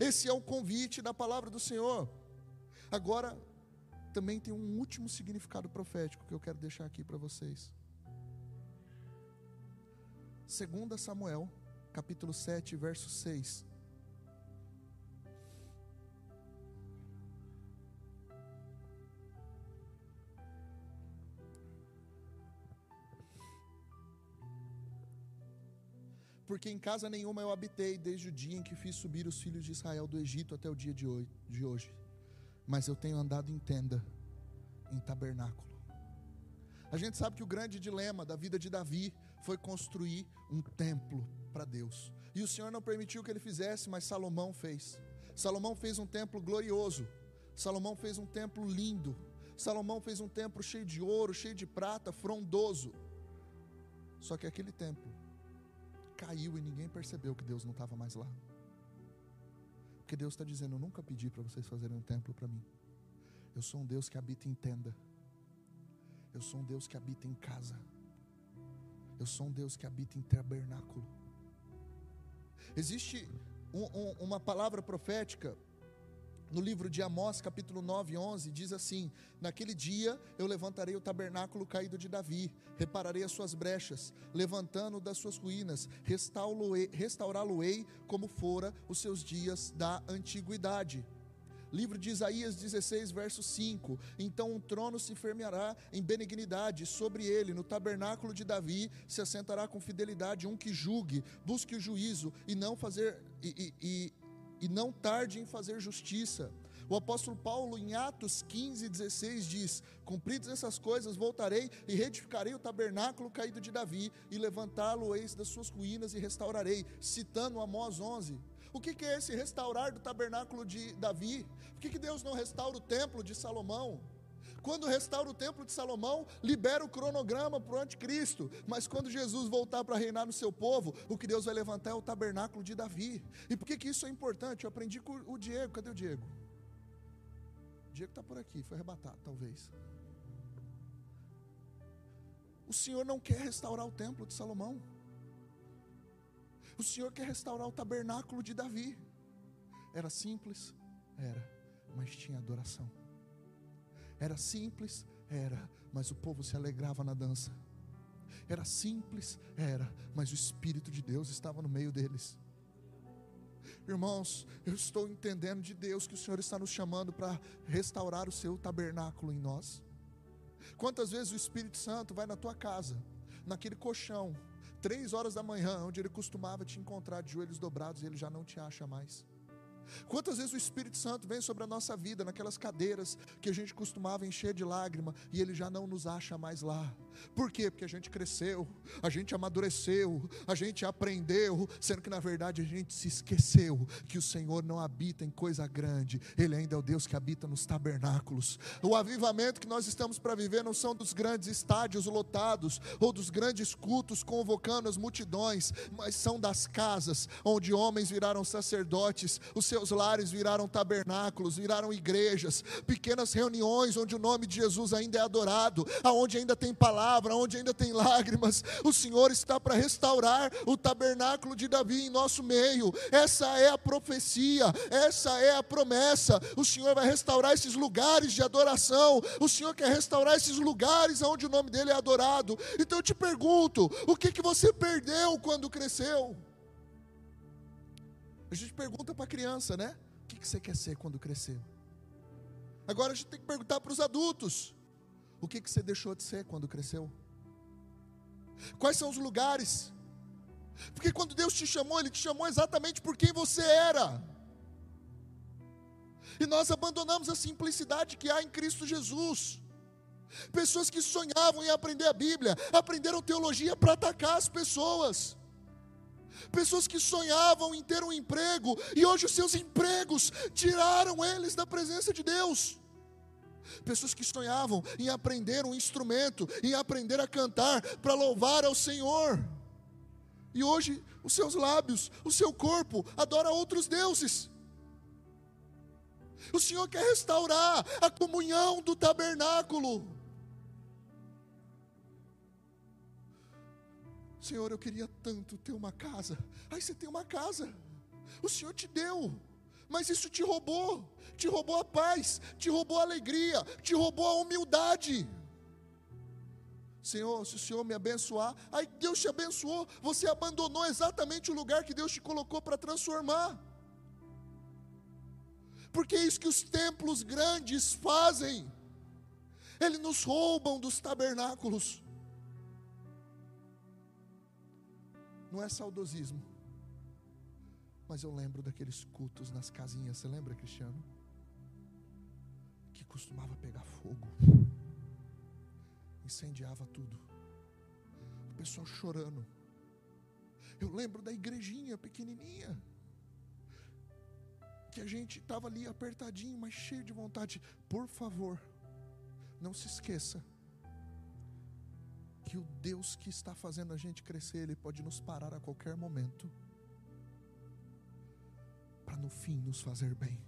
Esse é o convite da palavra do Senhor. Agora, também tem um último significado profético que eu quero deixar aqui para vocês. 2 Samuel, capítulo 7, verso 6. Porque em casa nenhuma eu habitei desde o dia em que fiz subir os filhos de Israel do Egito até o dia de hoje mas eu tenho andado em tenda, em tabernáculo. A gente sabe que o grande dilema da vida de Davi foi construir um templo para Deus. E o Senhor não permitiu que ele fizesse, mas Salomão fez. Salomão fez um templo glorioso. Salomão fez um templo lindo. Salomão fez um templo cheio de ouro, cheio de prata, frondoso. Só que aquele templo caiu e ninguém percebeu que Deus não estava mais lá. Porque Deus está dizendo: Eu nunca pedi para vocês fazerem um templo para mim. Eu sou um Deus que habita em tenda. Eu sou um Deus que habita em casa. Eu sou um Deus que habita em tabernáculo. Existe um, um, uma palavra profética no livro de Amós, capítulo 9, 11, diz assim: Naquele dia eu levantarei o tabernáculo caído de Davi, repararei as suas brechas, levantando das suas ruínas, restaurá-lo-ei como fora os seus dias da antiguidade. Livro de Isaías 16, verso 5: Então um trono se firmará em benignidade sobre ele, no tabernáculo de Davi se assentará com fidelidade um que julgue, busque o juízo e não fazer e, e, e não tarde em fazer justiça. O apóstolo Paulo, em Atos 15, 16, diz: Cumpridas essas coisas, voltarei e reedificarei o tabernáculo caído de Davi, e levantá-lo-eis das suas ruínas e restaurarei, citando Amós 11. O que, é esse restaurar do tabernáculo de Davi? Por que Deus não restaura o templo de Salomão? Quando restaura o templo de Salomão, libera o cronograma para o anticristo. Mas quando Jesus voltar para reinar no seu povo, o que Deus vai levantar é o tabernáculo de Davi. E por que, que isso é importante? Eu aprendi com o Diego. Cadê o Diego? O Diego está por aqui, foi arrebatado, talvez. O Senhor não quer restaurar o templo de Salomão. O Senhor quer restaurar o tabernáculo de Davi. Era simples? Era, mas tinha adoração. Era simples? Era, mas o povo se alegrava na dança. Era simples? Era, mas o Espírito de Deus estava no meio deles. Irmãos, eu estou entendendo de Deus que o Senhor está nos chamando para restaurar o seu tabernáculo em nós. Quantas vezes o Espírito Santo vai na tua casa, naquele colchão, três horas da manhã, onde ele costumava te encontrar de joelhos dobrados e ele já não te acha mais. Quantas vezes o Espírito Santo vem sobre a nossa vida, naquelas cadeiras que a gente costumava encher de lágrima, e ele já não nos acha mais lá. Por quê? Porque a gente cresceu, a gente amadureceu, a gente aprendeu, sendo que na verdade a gente se esqueceu que o Senhor não habita em coisa grande, Ele ainda é o Deus que habita nos tabernáculos. O avivamento que nós estamos para viver não são dos grandes estádios lotados, ou dos grandes cultos convocando as multidões, mas são das casas, onde homens viraram sacerdotes, os seus lares viraram tabernáculos, viraram igrejas, pequenas reuniões onde o nome de Jesus ainda é adorado, aonde ainda tem palavras palavra, onde ainda tem lágrimas, o Senhor está para restaurar o tabernáculo de Davi em nosso meio. Essa é a profecia, essa é a promessa. O Senhor vai restaurar esses lugares de adoração. O Senhor quer restaurar esses lugares onde o nome dele é adorado. Então eu te pergunto, o que que você perdeu quando cresceu? A gente pergunta para a criança, né? O que, que você quer ser quando crescer? Agora a gente tem que perguntar para os adultos: o que, que você deixou de ser quando cresceu? Quais são os lugares? Porque quando Deus te chamou, Ele te chamou exatamente por quem você era. E nós abandonamos a simplicidade que há em Cristo Jesus. Pessoas que sonhavam em aprender a Bíblia, aprenderam teologia para atacar as pessoas. Pessoas que sonhavam em ter um emprego, e hoje os seus empregos tiraram eles da presença de Deus pessoas que sonhavam em aprender um instrumento, em aprender a cantar para louvar ao Senhor. E hoje os seus lábios, o seu corpo adora outros deuses. O Senhor quer restaurar a comunhão do tabernáculo. Senhor, eu queria tanto ter uma casa. Aí você tem uma casa. O Senhor te deu mas isso te roubou, te roubou a paz, te roubou a alegria, te roubou a humildade. Senhor, se o Senhor me abençoar, aí Deus te abençoou, você abandonou exatamente o lugar que Deus te colocou para transformar. Porque é isso que os templos grandes fazem, eles nos roubam dos tabernáculos. Não é saudosismo, mas eu lembro daqueles cultos nas casinhas, você lembra, Cristiano? Costumava pegar fogo, incendiava tudo, o pessoal chorando. Eu lembro da igrejinha pequenininha, que a gente estava ali apertadinho, mas cheio de vontade. Por favor, não se esqueça que o Deus que está fazendo a gente crescer, Ele pode nos parar a qualquer momento para no fim nos fazer bem.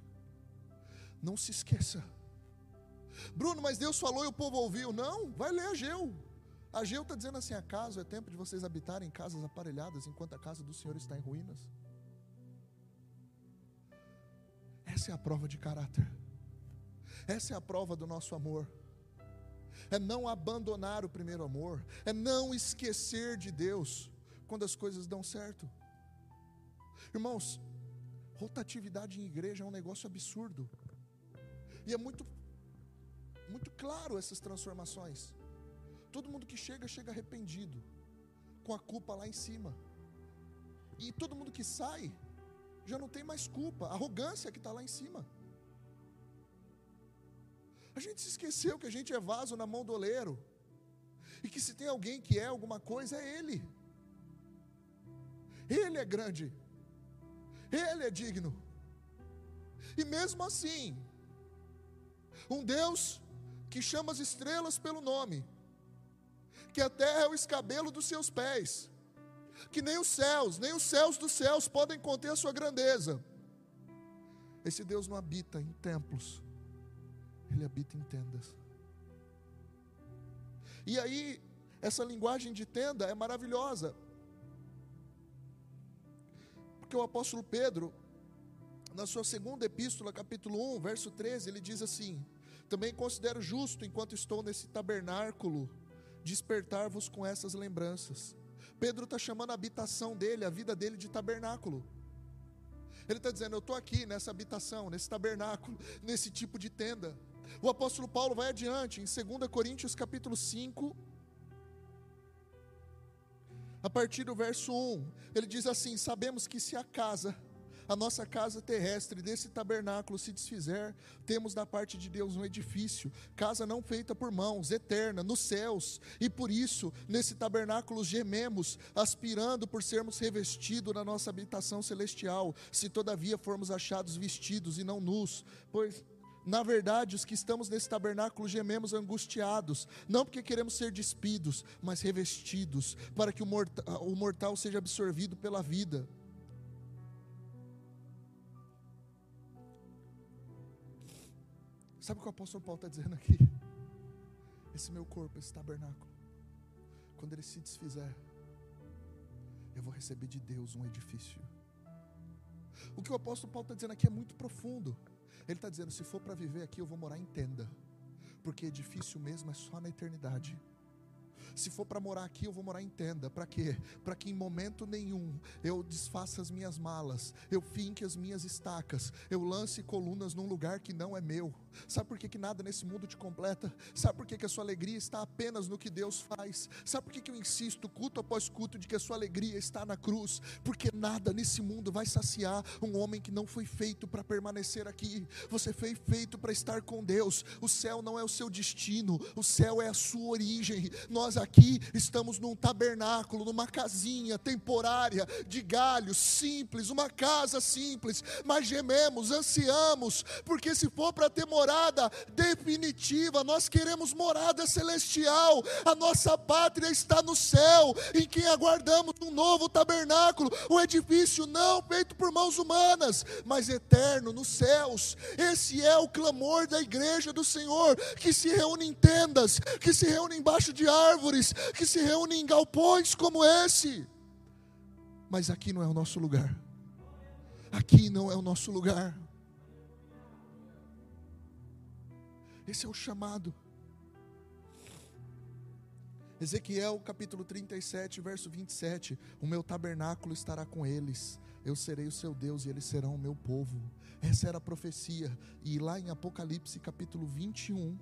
Não se esqueça. Bruno, mas Deus falou e o povo ouviu. Não, vai ler Ageu. Ageu está dizendo assim: acaso é tempo de vocês habitarem em casas aparelhadas enquanto a casa do Senhor está em ruínas? Essa é a prova de caráter. Essa é a prova do nosso amor. É não abandonar o primeiro amor, é não esquecer de Deus quando as coisas dão certo. Irmãos, Rotatividade em igreja é um negócio absurdo. E é muito muito claro essas transformações. Todo mundo que chega, chega arrependido, com a culpa lá em cima. E todo mundo que sai, já não tem mais culpa, arrogância que está lá em cima. A gente se esqueceu que a gente é vaso na mão do oleiro, e que se tem alguém que é alguma coisa, é Ele. Ele é grande, ele é digno. E mesmo assim, um Deus que chama as estrelas pelo nome, que a terra é o escabelo dos seus pés, que nem os céus, nem os céus dos céus podem conter a sua grandeza. Esse Deus não habita em templos, ele habita em tendas. E aí, essa linguagem de tenda é maravilhosa, porque o apóstolo Pedro, na sua segunda epístola, capítulo 1, verso 13, ele diz assim: Também considero justo, enquanto estou nesse tabernáculo, despertar-vos com essas lembranças. Pedro está chamando a habitação dele, a vida dele de tabernáculo. Ele está dizendo: Eu estou aqui nessa habitação, nesse tabernáculo, nesse tipo de tenda. O apóstolo Paulo vai adiante, em 2 Coríntios capítulo 5, a partir do verso 1, ele diz assim: Sabemos que se a casa a nossa casa terrestre desse tabernáculo se desfizer, temos da parte de Deus um edifício, casa não feita por mãos, eterna, nos céus, e por isso, nesse tabernáculo gememos, aspirando por sermos revestidos na nossa habitação celestial, se todavia formos achados vestidos e não nus, pois na verdade, os que estamos nesse tabernáculo gememos angustiados, não porque queremos ser despidos, mas revestidos, para que o mortal, seja absorvido pela vida. Sabe o que o apóstolo Paulo está dizendo aqui? Esse meu corpo, esse tabernáculo, quando ele se desfizer, eu vou receber de Deus um edifício. O que o apóstolo Paulo está dizendo aqui é muito profundo. Ele está dizendo: se for para viver aqui, eu vou morar em tenda, porque edifício mesmo é só na eternidade. Se for para morar aqui, eu vou morar em tenda. Para quê? Para que em momento nenhum eu desfaça as minhas malas, eu finque as minhas estacas, eu lance colunas num lugar que não é meu. Sabe por que, que nada nesse mundo te completa? Sabe por que, que a sua alegria está apenas no que Deus faz? Sabe por que, que eu insisto, culto após culto, de que a sua alegria está na cruz? Porque nada nesse mundo vai saciar um homem que não foi feito para permanecer aqui. Você foi feito para estar com Deus. O céu não é o seu destino, o céu é a sua origem. Nós aqui estamos num tabernáculo, numa casinha temporária de galhos, simples, uma casa simples, mas gememos, ansiamos, porque se for para ter morada definitiva, nós queremos morada celestial, a nossa pátria está no céu, em quem aguardamos um novo tabernáculo, um edifício não feito por mãos humanas, mas eterno nos céus. Esse é o clamor da igreja do Senhor, que se reúne em tendas, que se reúne embaixo de árvores, que se reúne em galpões como esse. Mas aqui não é o nosso lugar. Aqui não é o nosso lugar. Esse é o chamado. Ezequiel capítulo 37, verso 27. O meu tabernáculo estará com eles, eu serei o seu Deus e eles serão o meu povo. Essa era a profecia. E lá em Apocalipse capítulo 21,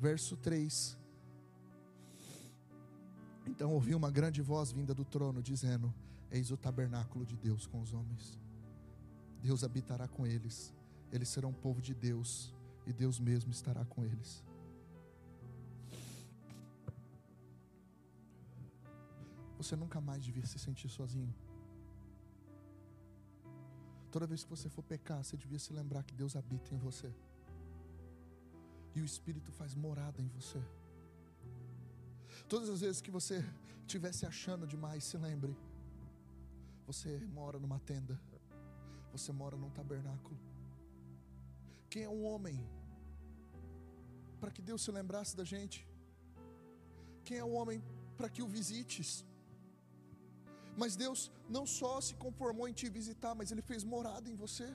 verso 3. Então ouvi uma grande voz vinda do trono, dizendo: Eis o tabernáculo de Deus com os homens. Deus habitará com eles, eles serão povo de Deus, e Deus mesmo estará com eles. Você nunca mais devia se sentir sozinho. Toda vez que você for pecar, você devia se lembrar que Deus habita em você e o Espírito faz morada em você. Todas as vezes que você estiver se achando demais, se lembre: você mora numa tenda, você mora num tabernáculo. Quem é um homem para que Deus se lembrasse da gente? Quem é o um homem para que o visites? Mas Deus não só se conformou em te visitar, mas Ele fez morada em você.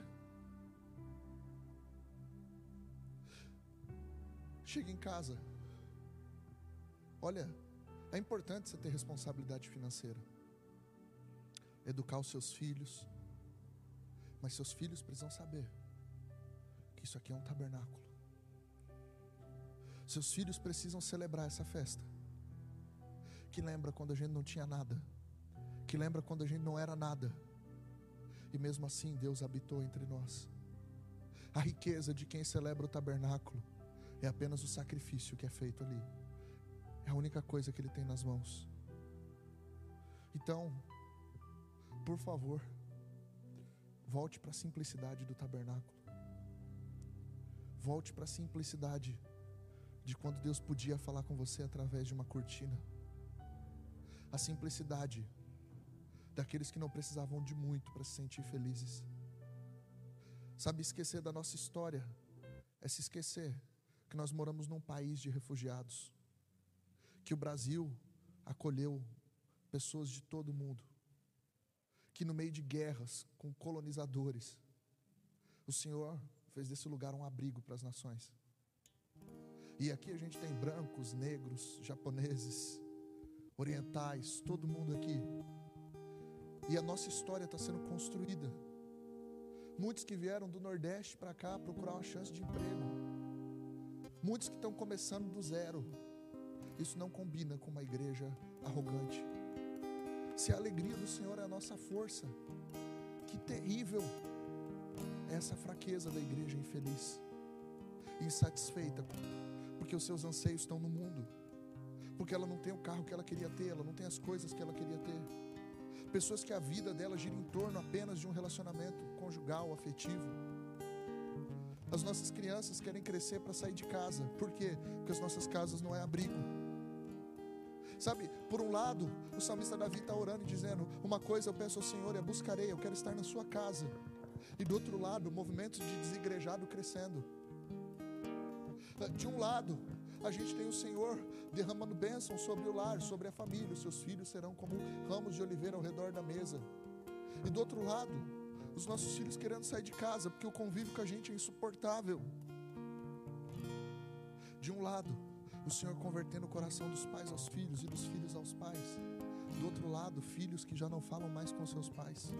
Chega em casa. Olha, é importante você ter responsabilidade financeira. Educar os seus filhos. Mas seus filhos precisam saber que isso aqui é um tabernáculo. Seus filhos precisam celebrar essa festa. Que lembra quando a gente não tinha nada. Que lembra quando a gente não era nada. E mesmo assim Deus habitou entre nós. A riqueza de quem celebra o tabernáculo é apenas o sacrifício que é feito ali. É a única coisa que ele tem nas mãos. Então, por favor, volte para a simplicidade do tabernáculo. Volte para a simplicidade de quando Deus podia falar com você através de uma cortina. A simplicidade daqueles que não precisavam de muito para se sentir felizes. Sabe, esquecer da nossa história é se esquecer que nós moramos num país de refugiados, que o Brasil acolheu pessoas de todo o mundo, que no meio de guerras com colonizadores, o Senhor fez desse lugar um abrigo para as nações. E aqui a gente tem brancos, negros, japoneses, orientais, todo mundo aqui. E a nossa história está sendo construída. Muitos que vieram do Nordeste para cá procurar uma chance de emprego Muitos que estão começando do zero. Isso não combina com uma igreja arrogante. Se a alegria do Senhor é a nossa força, que terrível é essa fraqueza da igreja infeliz, insatisfeita, porque os seus anseios estão no mundo, porque ela não tem o carro que ela queria ter, ela não tem as coisas que ela queria ter. Pessoas que a vida dela gira em torno apenas de um relacionamento conjugal, afetivo. As nossas crianças querem crescer para sair de casa. Por quê? Porque as nossas casas não é abrigo. Sabe, por um lado, o salmista Davi está orando e dizendo: Uma coisa eu peço ao Senhor, eu buscarei, eu quero estar na sua casa. E do outro lado, movimentos de desigrejado crescendo. De um lado, a gente tem o Senhor derramando bênção sobre o lar, sobre a família. Os seus filhos serão como ramos de oliveira ao redor da mesa. E do outro lado, os nossos filhos querendo sair de casa, porque o convívio com a gente é insuportável. De um lado, o Senhor convertendo o coração dos pais aos filhos e dos filhos aos pais. Do outro lado, filhos que já não falam mais com seus pais.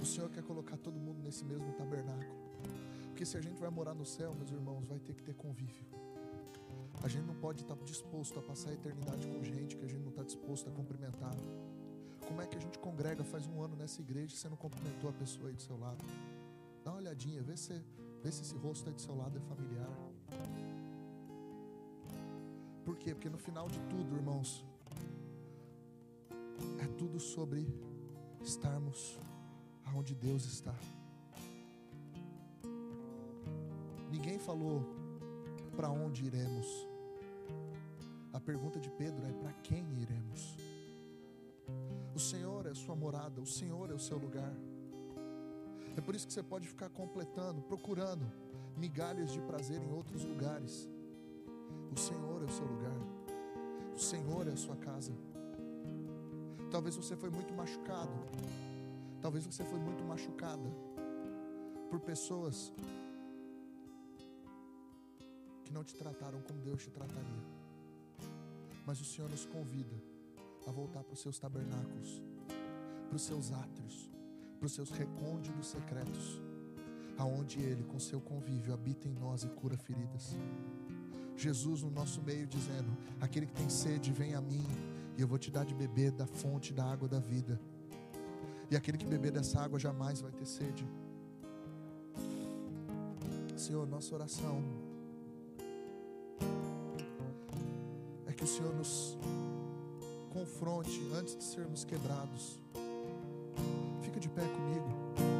O Senhor quer colocar todo mundo nesse mesmo tabernáculo. Porque se a gente vai morar no céu, meus irmãos, vai ter que ter convívio. A gente não pode estar disposto a passar a eternidade com gente que a gente não está disposto a cumprimentar. Como é que a gente congrega faz um ano nessa igreja e você não cumprimentou a pessoa aí do seu lado? Dá uma olhadinha, vê se, vê se esse rosto aí do seu lado é familiar. Por quê? Porque no final de tudo, irmãos, é tudo sobre estarmos aonde Deus está. Ninguém falou para onde iremos. A pergunta de Pedro é: para quem iremos? Senhor é a sua morada, o Senhor é o seu lugar. É por isso que você pode ficar completando, procurando migalhas de prazer em outros lugares. O Senhor é o seu lugar, o Senhor é a sua casa. Talvez você foi muito machucado, talvez você foi muito machucada por pessoas que não te trataram como Deus te trataria. Mas o Senhor nos convida a voltar para os seus tabernáculos, para os seus átrios, para os seus recônditos secretos, aonde Ele, com seu convívio, habita em nós e cura feridas. Jesus no nosso meio dizendo: Aquele que tem sede, vem a mim, e eu vou te dar de beber da fonte da água da vida. E aquele que beber dessa água jamais vai ter sede. Senhor, nossa oração que o Senhor nos confronte antes de sermos quebrados. Fica de pé comigo.